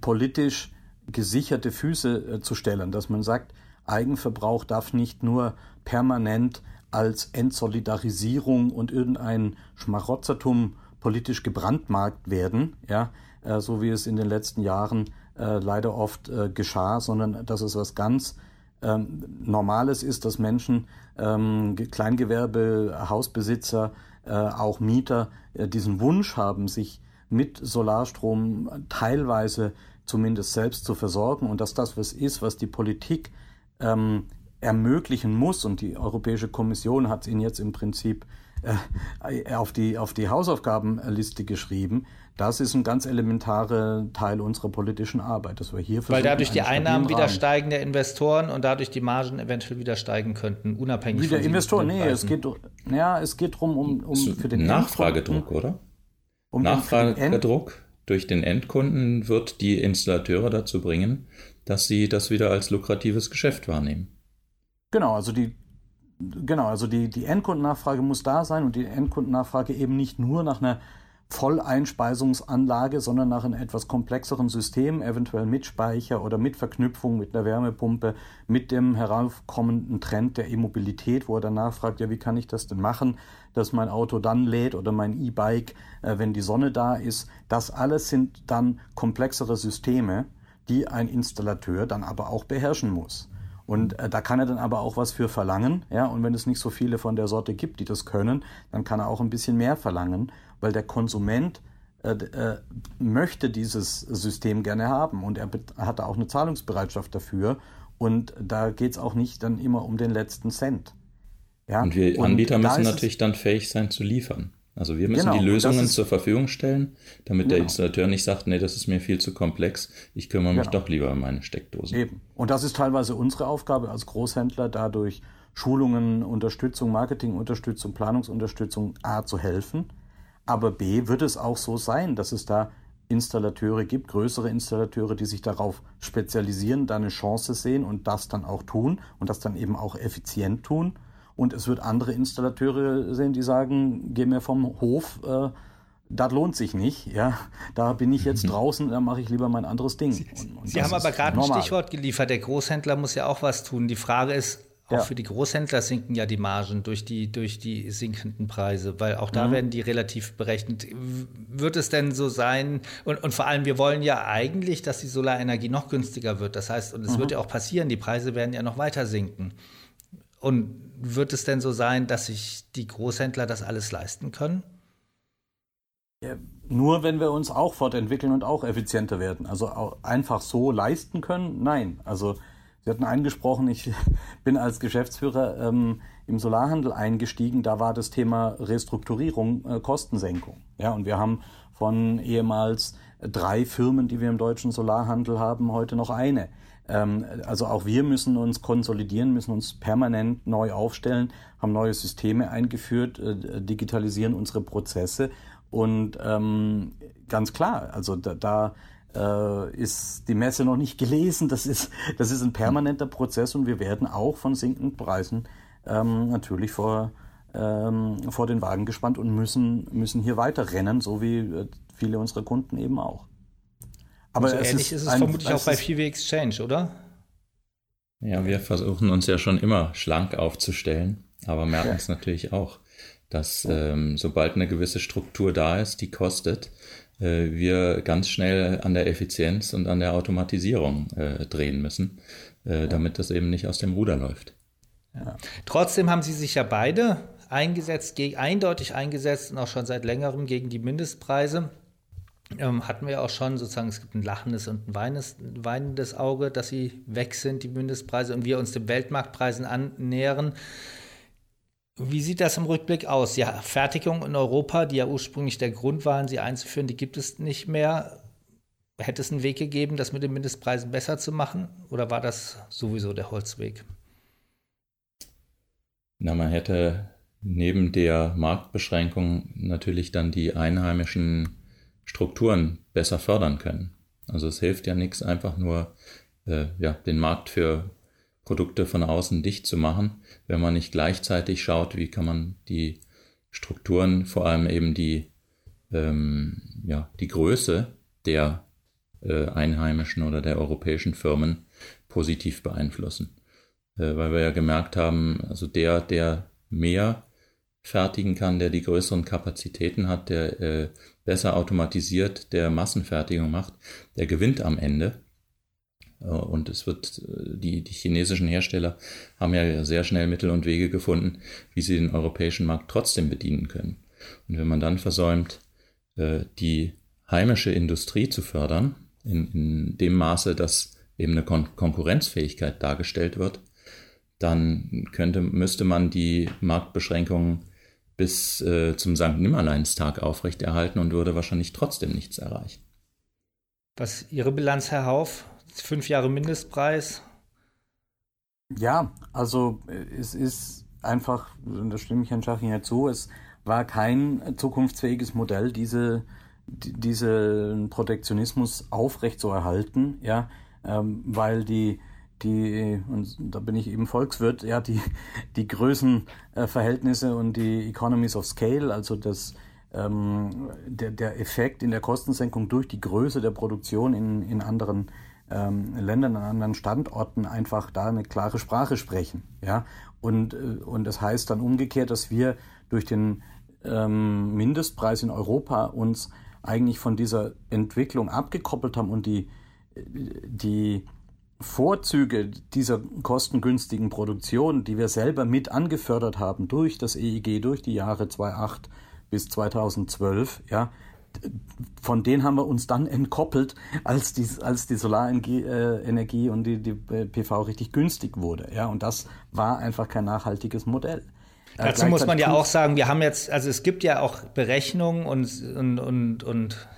politisch gesicherte Füße äh, zu stellen, dass man sagt, Eigenverbrauch darf nicht nur permanent als Entsolidarisierung und irgendein Schmarotzertum politisch gebrandmarkt werden, ja, äh, so wie es in den letzten Jahren äh, leider oft äh, geschah, sondern dass es was ganz ähm, Normales ist, dass Menschen, ähm, Kleingewerbe, Hausbesitzer, äh, auch Mieter äh, diesen Wunsch haben, sich mit Solarstrom teilweise zumindest selbst zu versorgen und dass das was ist, was die Politik ähm, ermöglichen muss. Und die Europäische Kommission hat es ihnen jetzt im Prinzip äh, auf, die, auf die Hausaufgabenliste geschrieben. Das ist ein ganz elementarer Teil unserer politischen Arbeit, dass wir hier Weil dadurch die Einnahmen wieder steigen der Investoren und dadurch die Margen eventuell wieder steigen könnten, unabhängig Wie der Investor, nee, es geht, ja, es geht darum, um, um für den Nachfragedruck, oder? Um Nachfragedruck durch den Endkunden wird die Installateure dazu bringen, dass sie das wieder als lukratives Geschäft wahrnehmen. Genau, also die genau, also die, die Endkundennachfrage muss da sein und die Endkundennachfrage eben nicht nur nach einer Volleinspeisungsanlage, sondern nach einem etwas komplexeren System, eventuell mit Speicher oder mit Verknüpfung mit einer Wärmepumpe, mit dem heraufkommenden Trend der E-Mobilität, wo er dann nachfragt, ja, wie kann ich das denn machen, dass mein Auto dann lädt oder mein E-Bike, äh, wenn die Sonne da ist. Das alles sind dann komplexere Systeme, die ein Installateur dann aber auch beherrschen muss. Und äh, da kann er dann aber auch was für verlangen. Ja? Und wenn es nicht so viele von der Sorte gibt, die das können, dann kann er auch ein bisschen mehr verlangen, weil der Konsument äh, äh, möchte dieses System gerne haben und er hat da auch eine Zahlungsbereitschaft dafür. Und da geht es auch nicht dann immer um den letzten Cent. Ja? Und wir Anbieter und müssen natürlich dann fähig sein zu liefern. Also wir müssen genau, die Lösungen zur Verfügung stellen, damit genau. der Installateur nicht sagt, nee, das ist mir viel zu komplex, ich kümmere mich genau. doch lieber um meine Steckdose. Eben. Und das ist teilweise unsere Aufgabe als Großhändler, dadurch Schulungen, Unterstützung, Marketingunterstützung, Planungsunterstützung A zu helfen. Aber B wird es auch so sein, dass es da Installateure gibt, größere Installateure, die sich darauf spezialisieren, da eine Chance sehen und das dann auch tun und das dann eben auch effizient tun und es wird andere Installateure sehen, die sagen, geh mir vom Hof, äh, das lohnt sich nicht. Ja, da bin ich jetzt mhm. draußen, da mache ich lieber mein anderes Ding. Sie, und, und Sie haben aber gerade ein Stichwort geliefert. Der Großhändler muss ja auch was tun. Die Frage ist, auch ja. für die Großhändler sinken ja die Margen durch die, durch die sinkenden Preise, weil auch da mhm. werden die relativ berechnet. Wird es denn so sein, und, und vor allem, wir wollen ja eigentlich, dass die Solarenergie noch günstiger wird. Das heißt, und es mhm. wird ja auch passieren, die Preise werden ja noch weiter sinken. Und wird es denn so sein, dass sich die Großhändler das alles leisten können? Ja, nur wenn wir uns auch fortentwickeln und auch effizienter werden. Also einfach so leisten können? Nein. Also Sie hatten angesprochen, ich bin als Geschäftsführer ähm, im Solarhandel eingestiegen. Da war das Thema Restrukturierung, äh, Kostensenkung. Ja, und wir haben von ehemals drei Firmen, die wir im deutschen Solarhandel haben, heute noch eine. Ähm, also auch wir müssen uns konsolidieren, müssen uns permanent neu aufstellen, haben neue Systeme eingeführt, äh, digitalisieren unsere Prozesse und ähm, ganz klar, also da, da äh, ist die Messe noch nicht gelesen. Das ist, das ist ein permanenter Prozess und wir werden auch von sinkenden Preisen ähm, natürlich vor, ähm, vor den Wagen gespannt und müssen, müssen hier weiter rennen, so wie äh, viele unserer Kunden eben auch. Aber so ähnlich ist, ist es ein, vermutlich auch bei PV Exchange, oder? Ja, wir versuchen uns ja schon immer schlank aufzustellen, aber merken ja. es natürlich auch, dass ähm, sobald eine gewisse Struktur da ist, die kostet, äh, wir ganz schnell an der Effizienz und an der Automatisierung äh, drehen müssen, äh, ja. damit das eben nicht aus dem Ruder läuft. Ja. Trotzdem haben Sie sich ja beide eingesetzt, eindeutig eingesetzt und auch schon seit längerem gegen die Mindestpreise ähm, hatten wir auch schon sozusagen, es gibt ein lachendes und ein weinendes, weinendes Auge, dass sie weg sind, die Mindestpreise, und wir uns den Weltmarktpreisen annähern. Wie sieht das im Rückblick aus? Ja, Fertigung in Europa, die ja ursprünglich der Grund waren, sie einzuführen, die gibt es nicht mehr. Hätte es einen Weg gegeben, das mit den Mindestpreisen besser zu machen? Oder war das sowieso der Holzweg? Na, man hätte neben der Marktbeschränkung natürlich dann die einheimischen Strukturen besser fördern können. Also es hilft ja nichts, einfach nur äh, ja, den Markt für Produkte von außen dicht zu machen, wenn man nicht gleichzeitig schaut, wie kann man die Strukturen, vor allem eben die, ähm, ja, die Größe der äh, einheimischen oder der europäischen Firmen positiv beeinflussen. Äh, weil wir ja gemerkt haben, also der, der mehr fertigen kann, der die größeren Kapazitäten hat, der äh, besser automatisiert der Massenfertigung macht, der gewinnt am Ende. Äh, und es wird, äh, die, die chinesischen Hersteller haben ja sehr schnell Mittel und Wege gefunden, wie sie den europäischen Markt trotzdem bedienen können. Und wenn man dann versäumt, äh, die heimische Industrie zu fördern, in, in dem Maße, dass eben eine Kon Konkurrenzfähigkeit dargestellt wird, dann könnte, müsste man die Marktbeschränkungen bis äh, zum St. Nimmerleinstag aufrechterhalten und würde wahrscheinlich trotzdem nichts erreichen. Was ist Ihre Bilanz, Herr Hauf? Fünf Jahre Mindestpreis? Ja, also äh, es ist einfach, und da stimme ich Herrn Schaching ja zu, es war kein zukunftsfähiges Modell, diese, diesen Protektionismus aufrecht zu erhalten, ja, ähm, weil die, die, und da bin ich eben Volkswirt, ja, die, die Größenverhältnisse und die Economies of Scale, also das, ähm, der, der Effekt in der Kostensenkung durch die Größe der Produktion in, in anderen ähm, Ländern, an anderen Standorten einfach da eine klare Sprache sprechen. Ja? Und, äh, und das heißt dann umgekehrt, dass wir durch den ähm, Mindestpreis in Europa uns eigentlich von dieser Entwicklung abgekoppelt haben und die, die Vorzüge dieser kostengünstigen Produktion, die wir selber mit angefördert haben durch das EEG, durch die Jahre 2008 bis 2012, ja, von denen haben wir uns dann entkoppelt, als die, als die Solarenergie und die, die PV richtig günstig wurde. Ja, und das war einfach kein nachhaltiges Modell. Dazu muss man ja auch sagen, wir haben jetzt, also es gibt ja auch Berechnungen und, und, und, und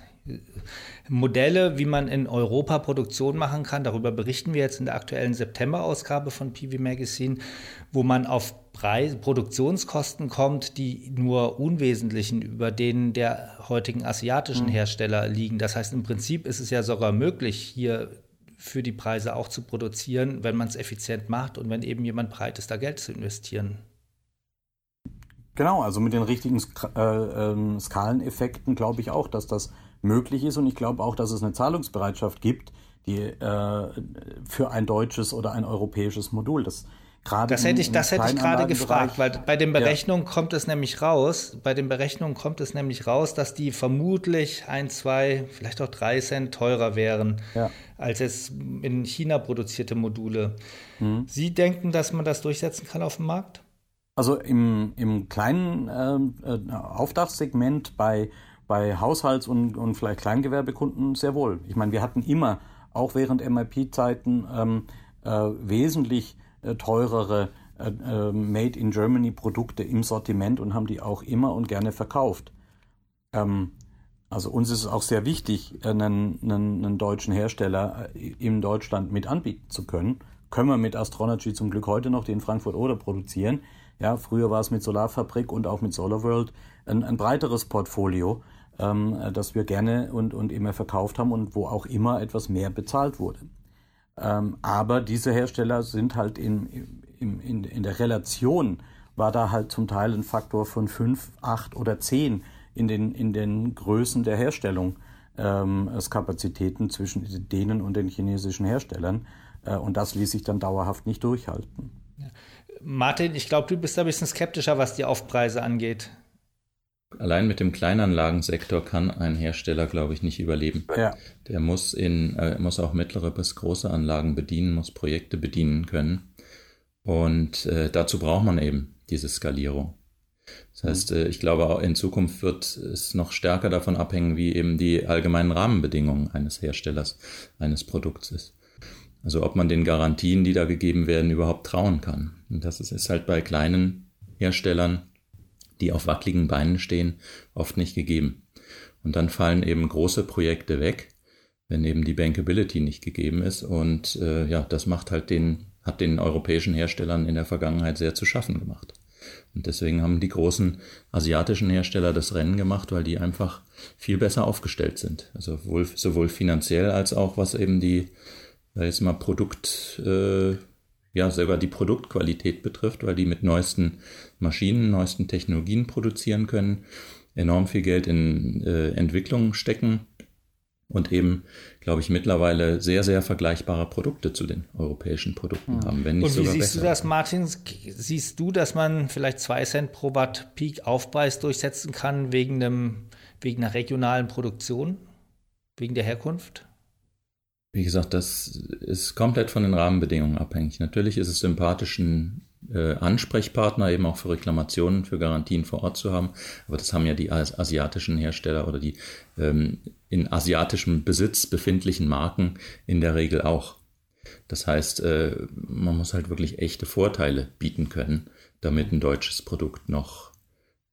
Modelle, wie man in Europa Produktion machen kann. Darüber berichten wir jetzt in der aktuellen September-Ausgabe von PV Magazine, wo man auf Preis, Produktionskosten kommt, die nur unwesentlichen über denen der heutigen asiatischen mhm. Hersteller liegen. Das heißt, im Prinzip ist es ja sogar möglich, hier für die Preise auch zu produzieren, wenn man es effizient macht und wenn eben jemand bereit ist, da Geld zu investieren. Genau, also mit den richtigen äh, äh, Skaleneffekten glaube ich auch, dass das möglich ist und ich glaube auch, dass es eine Zahlungsbereitschaft gibt, die äh, für ein deutsches oder ein europäisches Modul. Das gerade das hätte ich, das hätte ich gerade gefragt, weil bei den Berechnungen ja. kommt es nämlich raus, bei den Berechnungen kommt es nämlich raus, dass die vermutlich ein, zwei, vielleicht auch drei Cent teurer wären ja. als jetzt in China produzierte Module. Mhm. Sie denken, dass man das durchsetzen kann auf dem Markt? Also im, im kleinen äh, äh, Auftragssegment bei, bei Haushalts- und, und vielleicht Kleingewerbekunden sehr wohl. Ich meine, wir hatten immer, auch während MIP-Zeiten, ähm, äh, wesentlich äh, teurere äh, äh, Made in Germany Produkte im Sortiment und haben die auch immer und gerne verkauft. Ähm, also uns ist es auch sehr wichtig, einen, einen, einen deutschen Hersteller in Deutschland mit anbieten zu können. Können wir mit Astronergy zum Glück heute noch, die in Frankfurt oder produzieren. Ja, früher war es mit Solarfabrik und auch mit SolarWorld ein, ein breiteres Portfolio, ähm, das wir gerne und, und immer verkauft haben und wo auch immer etwas mehr bezahlt wurde. Ähm, aber diese Hersteller sind halt in, in, in, in der Relation, war da halt zum Teil ein Faktor von fünf, acht oder zehn in den, in den Größen der Herstellung ähm, Kapazitäten zwischen denen und den chinesischen Herstellern. Äh, und das ließ sich dann dauerhaft nicht durchhalten. Martin, ich glaube, du bist ein bisschen skeptischer, was die Aufpreise angeht. Allein mit dem Kleinanlagensektor kann ein Hersteller, glaube ich, nicht überleben. Ja. Der muss, in, äh, muss auch mittlere bis große Anlagen bedienen, muss Projekte bedienen können. Und äh, dazu braucht man eben diese Skalierung. Das heißt, äh, ich glaube, auch in Zukunft wird es noch stärker davon abhängen, wie eben die allgemeinen Rahmenbedingungen eines Herstellers, eines Produkts ist. Also ob man den Garantien, die da gegeben werden, überhaupt trauen kann. Und das ist, ist halt bei kleinen Herstellern, die auf wackeligen Beinen stehen, oft nicht gegeben. Und dann fallen eben große Projekte weg, wenn eben die Bankability nicht gegeben ist. Und äh, ja, das macht halt den, hat den europäischen Herstellern in der Vergangenheit sehr zu schaffen gemacht. Und deswegen haben die großen asiatischen Hersteller das Rennen gemacht, weil die einfach viel besser aufgestellt sind. Also sowohl, sowohl finanziell als auch was eben die jetzt mal Produkt, äh, ja, sogar die Produktqualität betrifft, weil die mit neuesten Maschinen, neuesten Technologien produzieren können, enorm viel Geld in äh, Entwicklung stecken und eben, glaube ich, mittlerweile sehr, sehr vergleichbare Produkte zu den europäischen Produkten hm. haben, wenn nicht und wie siehst besser. du das, Martin? Siehst du, dass man vielleicht zwei Cent pro Watt Peak Aufpreis durchsetzen kann wegen, einem, wegen einer regionalen Produktion, wegen der Herkunft? Wie gesagt, das ist komplett von den Rahmenbedingungen abhängig. Natürlich ist es sympathisch, einen äh, Ansprechpartner eben auch für Reklamationen, für Garantien vor Ort zu haben. Aber das haben ja die asiatischen Hersteller oder die ähm, in asiatischem Besitz befindlichen Marken in der Regel auch. Das heißt, äh, man muss halt wirklich echte Vorteile bieten können, damit ein deutsches Produkt noch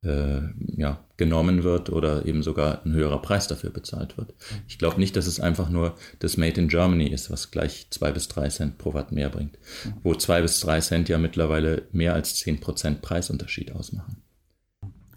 äh, ja, genommen wird oder eben sogar ein höherer Preis dafür bezahlt wird. Ich glaube nicht, dass es einfach nur das Made in Germany ist, was gleich zwei bis drei Cent pro Watt mehr bringt, wo zwei bis drei Cent ja mittlerweile mehr als zehn Prozent Preisunterschied ausmachen.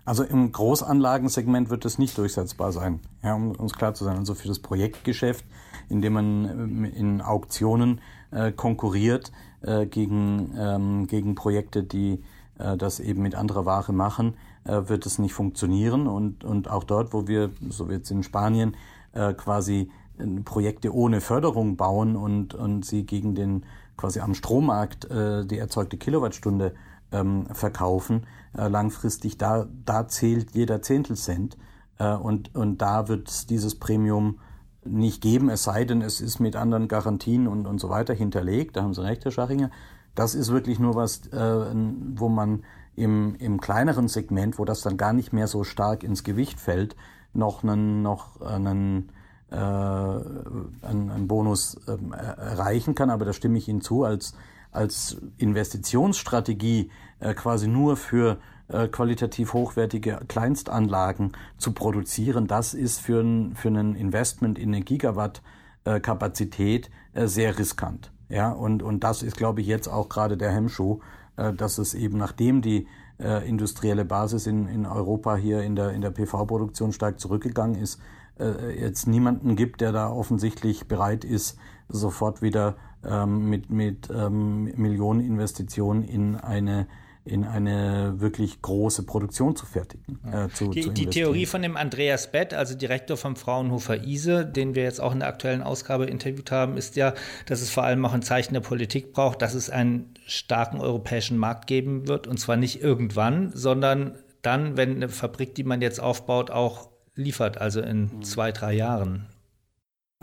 Also im Großanlagensegment wird es nicht durchsetzbar sein, ja, um uns klar zu sein. Also für das Projektgeschäft, in dem man äh, in Auktionen äh, konkurriert äh, gegen, ähm, gegen Projekte, die äh, das eben mit anderer Ware machen, wird es nicht funktionieren. Und, und auch dort, wo wir, so wie jetzt in Spanien, äh, quasi äh, Projekte ohne Förderung bauen und, und sie gegen den quasi am Strommarkt äh, die erzeugte Kilowattstunde ähm, verkaufen, äh, langfristig, da, da zählt jeder Zehntelcent. Äh, und, und da wird es dieses Premium nicht geben, es sei denn, es ist mit anderen Garantien und, und so weiter hinterlegt. Da haben Sie recht, Herr Schachinger. Das ist wirklich nur was, äh, wo man im, im kleineren Segment, wo das dann gar nicht mehr so stark ins Gewicht fällt, noch einen, noch einen, äh, einen, einen Bonus äh, erreichen kann. Aber da stimme ich Ihnen zu, als als Investitionsstrategie äh, quasi nur für äh, qualitativ hochwertige Kleinstanlagen zu produzieren, das ist für ein, für ein Investment in eine Gigawatt äh, Kapazität äh, sehr riskant. Ja, und, und das ist, glaube ich, jetzt auch gerade der Hemmschuh, dass es eben nachdem die äh, industrielle Basis in, in Europa hier in der, in der PV-Produktion stark zurückgegangen ist, äh, jetzt niemanden gibt, der da offensichtlich bereit ist, sofort wieder ähm, mit, mit ähm, Millioneninvestitionen in eine in eine wirklich große Produktion zu fertigen. Äh, zu, die, zu die, Theorie von dem Andreas Bett, also Direktor vom Fraunhofer ISE, den wir jetzt auch in der aktuellen Ausgabe interviewt haben, ist ja, dass es vor allem auch ein Zeichen der Politik braucht, dass es einen starken europäischen Markt geben wird. Und zwar nicht irgendwann, sondern dann, wenn eine Fabrik, die man jetzt aufbaut, auch liefert, also in mhm. zwei, drei Jahren.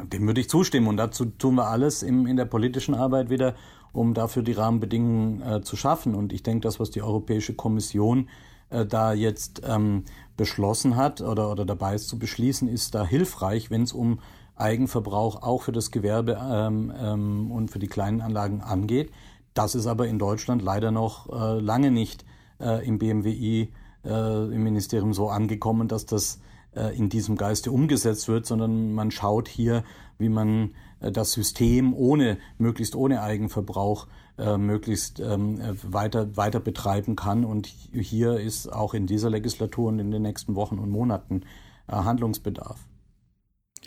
Dem würde ich zustimmen und dazu tun wir alles im, in der politischen Arbeit wieder, um dafür die Rahmenbedingungen äh, zu schaffen. Und ich denke, das, was die Europäische Kommission äh, da jetzt ähm, beschlossen hat oder, oder dabei ist zu beschließen, ist da hilfreich, wenn es um Eigenverbrauch auch für das Gewerbe ähm, ähm, und für die kleinen Anlagen angeht. Das ist aber in Deutschland leider noch äh, lange nicht äh, im BMWI, äh, im Ministerium so angekommen, dass das äh, in diesem Geiste umgesetzt wird, sondern man schaut hier, wie man das System ohne, möglichst ohne Eigenverbrauch äh, möglichst ähm, weiter, weiter betreiben kann. Und hier ist auch in dieser Legislatur und in den nächsten Wochen und Monaten Handlungsbedarf.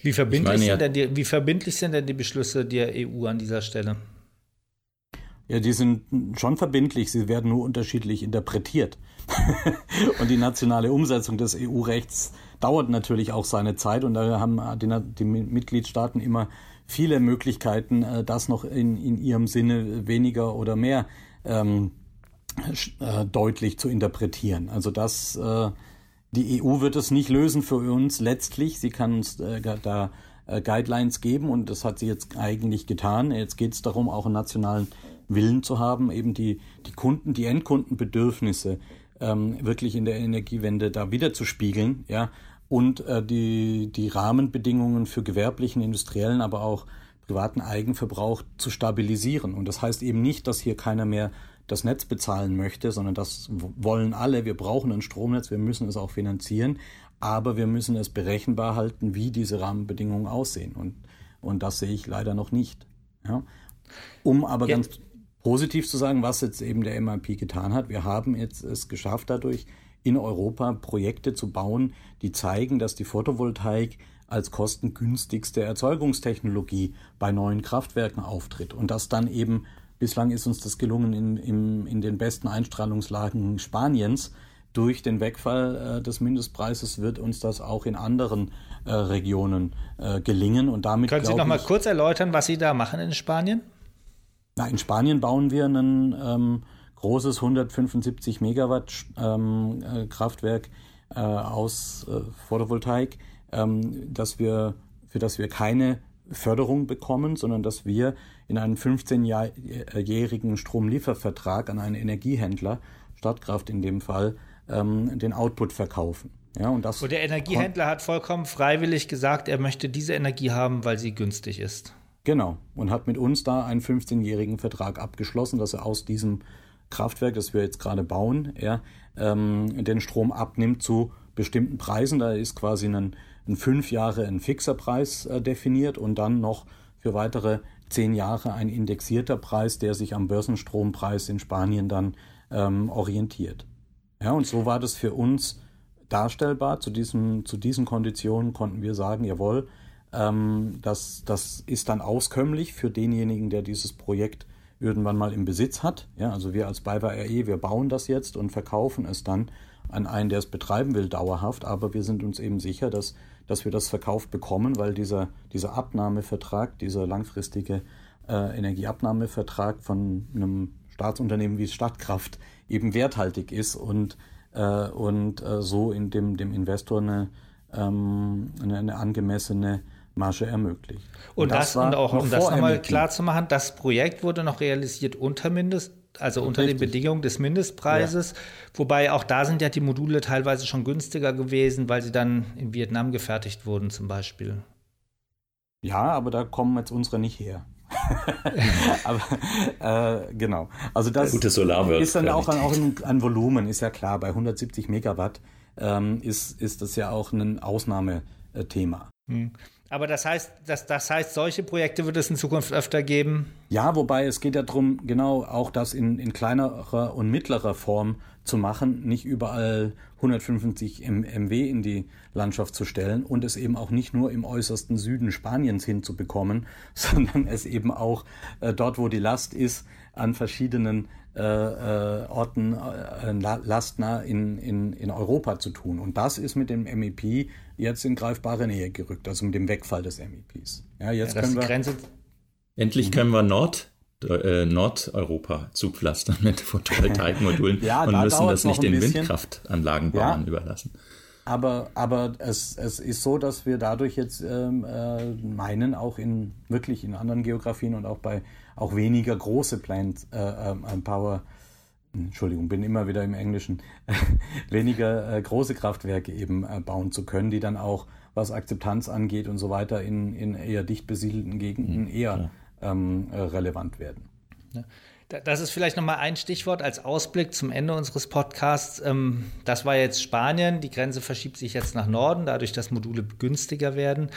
Wie verbindlich, meine, sind denn die, wie verbindlich sind denn die Beschlüsse der EU an dieser Stelle? Ja, die sind schon verbindlich, sie werden nur unterschiedlich interpretiert. und die nationale Umsetzung des EU-Rechts dauert natürlich auch seine Zeit und da haben die, die Mitgliedstaaten immer viele Möglichkeiten, äh, das noch in, in ihrem Sinne weniger oder mehr ähm, äh, deutlich zu interpretieren. Also das, äh, die EU wird es nicht lösen für uns letztlich. Sie kann uns äh, da äh, Guidelines geben und das hat sie jetzt eigentlich getan. Jetzt geht es darum, auch einen nationalen Willen zu haben, eben die, die Kunden, die Endkundenbedürfnisse ähm, wirklich in der Energiewende da wieder zu spiegeln, ja, und äh, die, die Rahmenbedingungen für gewerblichen, industriellen, aber auch privaten Eigenverbrauch zu stabilisieren. Und das heißt eben nicht, dass hier keiner mehr das Netz bezahlen möchte, sondern das wollen alle. Wir brauchen ein Stromnetz, wir müssen es auch finanzieren, aber wir müssen es berechenbar halten, wie diese Rahmenbedingungen aussehen. Und, und das sehe ich leider noch nicht. Ja. Um aber ja. ganz positiv zu sagen, was jetzt eben der MIP getan hat. Wir haben jetzt es geschafft dadurch, in Europa Projekte zu bauen, die zeigen, dass die Photovoltaik als kostengünstigste Erzeugungstechnologie bei neuen Kraftwerken auftritt. Und das dann eben, bislang ist uns das gelungen in, in, in den besten Einstrahlungslagen Spaniens. Durch den Wegfall äh, des Mindestpreises wird uns das auch in anderen äh, Regionen äh, gelingen. Und damit Können Sie noch mal kurz erläutern, was Sie da machen in Spanien? Na, in Spanien bauen wir ein ähm, großes 175 Megawatt ähm, äh, Kraftwerk äh, aus äh, Photovoltaik, ähm, dass wir, für das wir keine Förderung bekommen, sondern dass wir in einem 15-jährigen Stromliefervertrag an einen Energiehändler, Stadtkraft in dem Fall, ähm, den Output verkaufen. Ja, und, das und der Energiehändler hat vollkommen freiwillig gesagt, er möchte diese Energie haben, weil sie günstig ist. Genau. Und hat mit uns da einen 15-jährigen Vertrag abgeschlossen, dass er aus diesem Kraftwerk, das wir jetzt gerade bauen, ja, ähm, den Strom abnimmt zu bestimmten Preisen. Da ist quasi ein, ein fünf Jahre ein fixer Preis äh, definiert und dann noch für weitere zehn Jahre ein indexierter Preis, der sich am Börsenstrompreis in Spanien dann ähm, orientiert. Ja, und so war das für uns darstellbar. Zu, diesem, zu diesen Konditionen konnten wir sagen, jawohl, ähm, das, das ist dann auskömmlich für denjenigen, der dieses Projekt irgendwann mal im Besitz hat. Ja, also wir als BayWa RE, wir bauen das jetzt und verkaufen es dann an einen, der es betreiben will, dauerhaft. Aber wir sind uns eben sicher, dass, dass wir das verkauft bekommen, weil dieser, dieser Abnahmevertrag, dieser langfristige äh, Energieabnahmevertrag von einem Staatsunternehmen wie Stadtkraft eben werthaltig ist und, äh, und äh, so in dem, dem Investor eine, ähm, eine, eine angemessene Marge ermöglicht. Und, und das, das und auch, um das nochmal klar zu machen, das Projekt wurde noch realisiert unter Mindest, also unter Richtig. den Bedingungen des Mindestpreises. Ja. Wobei auch da sind ja die Module teilweise schon günstiger gewesen, weil sie dann in Vietnam gefertigt wurden, zum Beispiel. Ja, aber da kommen jetzt unsere nicht her. aber äh, genau. Also das Gute ist dann auch, auch ein, ein, Volumen, ist ja klar. Bei 170 Megawatt ähm, ist, ist das ja auch ein Ausnahmethema. Hm. Aber das heißt, das, das heißt, solche Projekte wird es in Zukunft öfter geben? Ja, wobei es geht ja darum, genau auch das in, in kleinerer und mittlerer Form zu machen, nicht überall 155 MW in die Landschaft zu stellen und es eben auch nicht nur im äußersten Süden Spaniens hinzubekommen, sondern es eben auch äh, dort, wo die Last ist, an verschiedenen äh, äh, Orten äh, lastnah in, in, in Europa zu tun. Und das ist mit dem MEP jetzt in greifbare Nähe gerückt, also mit dem Wegfall des MEPs. Ja, jetzt ja, können wir. Grenze Endlich können wir Nord, äh, Nordeuropa zupflastern mit Photovoltaikmodulen ja, und müssen das nicht den Windkraftanlagenbauern ja, überlassen. Aber, aber es, es ist so, dass wir dadurch jetzt ähm, äh, meinen, auch in wirklich in anderen Geografien und auch bei auch weniger große Plant äh, äh, Power, Entschuldigung, bin immer wieder im Englischen, weniger äh, große Kraftwerke eben äh, bauen zu können, die dann auch, was Akzeptanz angeht und so weiter, in, in eher dicht besiedelten Gegenden mhm, eher ähm, äh, relevant werden. Ja. Das ist vielleicht nochmal ein Stichwort als Ausblick zum Ende unseres Podcasts. Ähm, das war jetzt Spanien. Die Grenze verschiebt sich jetzt nach Norden, dadurch, dass Module günstiger werden.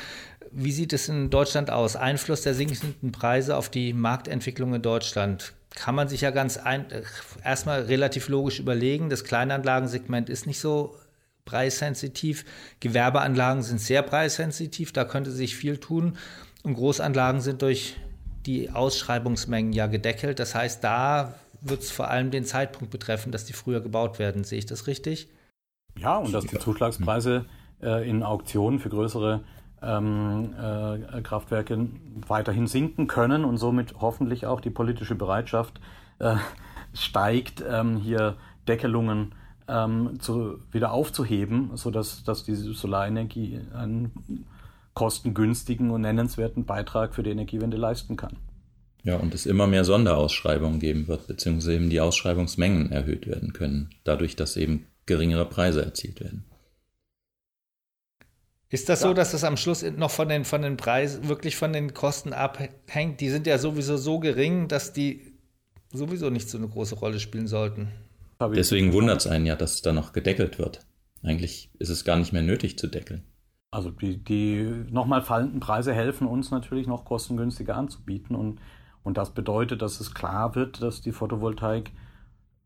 Wie sieht es in Deutschland aus? Einfluss der sinkenden Preise auf die Marktentwicklung in Deutschland? Kann man sich ja ganz ein, äh, erstmal relativ logisch überlegen. Das Kleinanlagensegment ist nicht so preissensitiv. Gewerbeanlagen sind sehr preissensitiv. Da könnte sich viel tun. Und Großanlagen sind durch die Ausschreibungsmengen ja gedeckelt. Das heißt, da wird es vor allem den Zeitpunkt betreffen, dass die früher gebaut werden. Sehe ich das richtig? Ja, und dass die Zuschlagspreise äh, in Auktionen für größere ähm, äh, Kraftwerke weiterhin sinken können und somit hoffentlich auch die politische Bereitschaft äh, steigt, ähm, hier Deckelungen ähm, zu, wieder aufzuheben, sodass dass diese Solarenergie einen kostengünstigen und nennenswerten Beitrag für die Energiewende leisten kann. Ja, und es immer mehr Sonderausschreibungen geben wird, beziehungsweise eben die Ausschreibungsmengen erhöht werden können, dadurch, dass eben geringere Preise erzielt werden. Ist das ja. so, dass das am Schluss noch von den, von den Preisen, wirklich von den Kosten abhängt? Die sind ja sowieso so gering, dass die sowieso nicht so eine große Rolle spielen sollten. Deswegen wundert es einen ja, dass da noch gedeckelt wird. Eigentlich ist es gar nicht mehr nötig zu deckeln. Also die, die nochmal fallenden Preise helfen uns natürlich noch kostengünstiger anzubieten. Und, und das bedeutet, dass es klar wird, dass die Photovoltaik,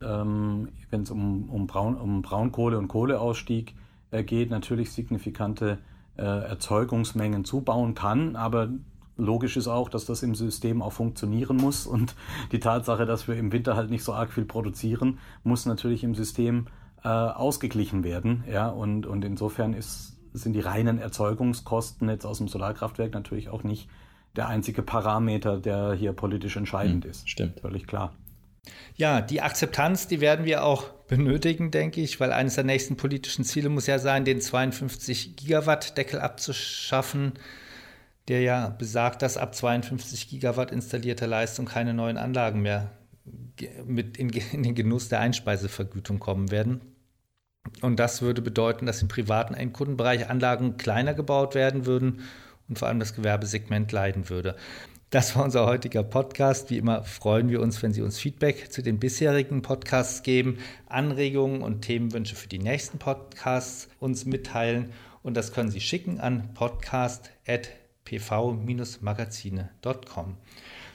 ähm, wenn es um, um, Braun, um Braunkohle und Kohleausstieg äh, geht, natürlich signifikante äh, Erzeugungsmengen zubauen kann, aber logisch ist auch, dass das im System auch funktionieren muss. Und die Tatsache, dass wir im Winter halt nicht so arg viel produzieren, muss natürlich im System äh, ausgeglichen werden, ja, und, und insofern ist sind die reinen Erzeugungskosten jetzt aus dem Solarkraftwerk natürlich auch nicht der einzige Parameter, der hier politisch entscheidend hm, ist. Stimmt. Völlig klar. Ja, die Akzeptanz, die werden wir auch benötigen, denke ich, weil eines der nächsten politischen Ziele muss ja sein, den 52 Gigawatt Deckel abzuschaffen, der ja besagt, dass ab 52 Gigawatt installierter Leistung keine neuen Anlagen mehr mit in, in den Genuss der Einspeisevergütung kommen werden. Und das würde bedeuten, dass im privaten Endkundenbereich Anlagen kleiner gebaut werden würden und vor allem das Gewerbesegment leiden würde. Das war unser heutiger Podcast. Wie immer freuen wir uns, wenn Sie uns Feedback zu den bisherigen Podcasts geben, Anregungen und Themenwünsche für die nächsten Podcasts uns mitteilen. Und das können Sie schicken an podcast.pv-magazine.com.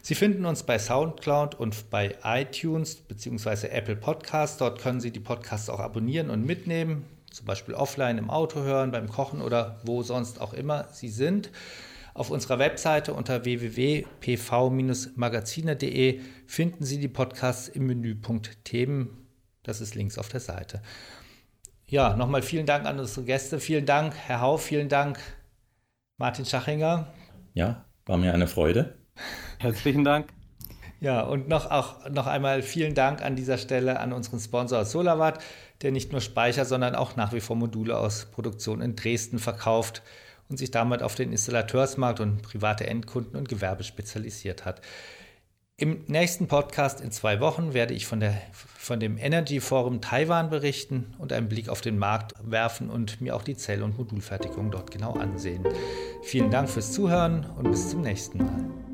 Sie finden uns bei SoundCloud und bei iTunes bzw. Apple Podcasts. Dort können Sie die Podcasts auch abonnieren und mitnehmen, zum Beispiel offline im Auto hören, beim Kochen oder wo sonst auch immer Sie sind. Auf unserer Webseite unter www.pv-magazine.de finden Sie die Podcasts im Menüpunkt Themen. Das ist links auf der Seite. Ja, nochmal vielen Dank an unsere Gäste. Vielen Dank, Herr Hau, vielen Dank, Martin Schachinger. Ja, war mir eine Freude. Herzlichen Dank. Ja, und noch, auch noch einmal vielen Dank an dieser Stelle an unseren Sponsor SolarWatt, der nicht nur Speicher, sondern auch nach wie vor Module aus Produktion in Dresden verkauft und sich damit auf den Installateursmarkt und private Endkunden und Gewerbe spezialisiert hat. Im nächsten Podcast in zwei Wochen werde ich von, der, von dem Energy Forum Taiwan berichten und einen Blick auf den Markt werfen und mir auch die Zell- und Modulfertigung dort genau ansehen. Vielen Dank fürs Zuhören und bis zum nächsten Mal.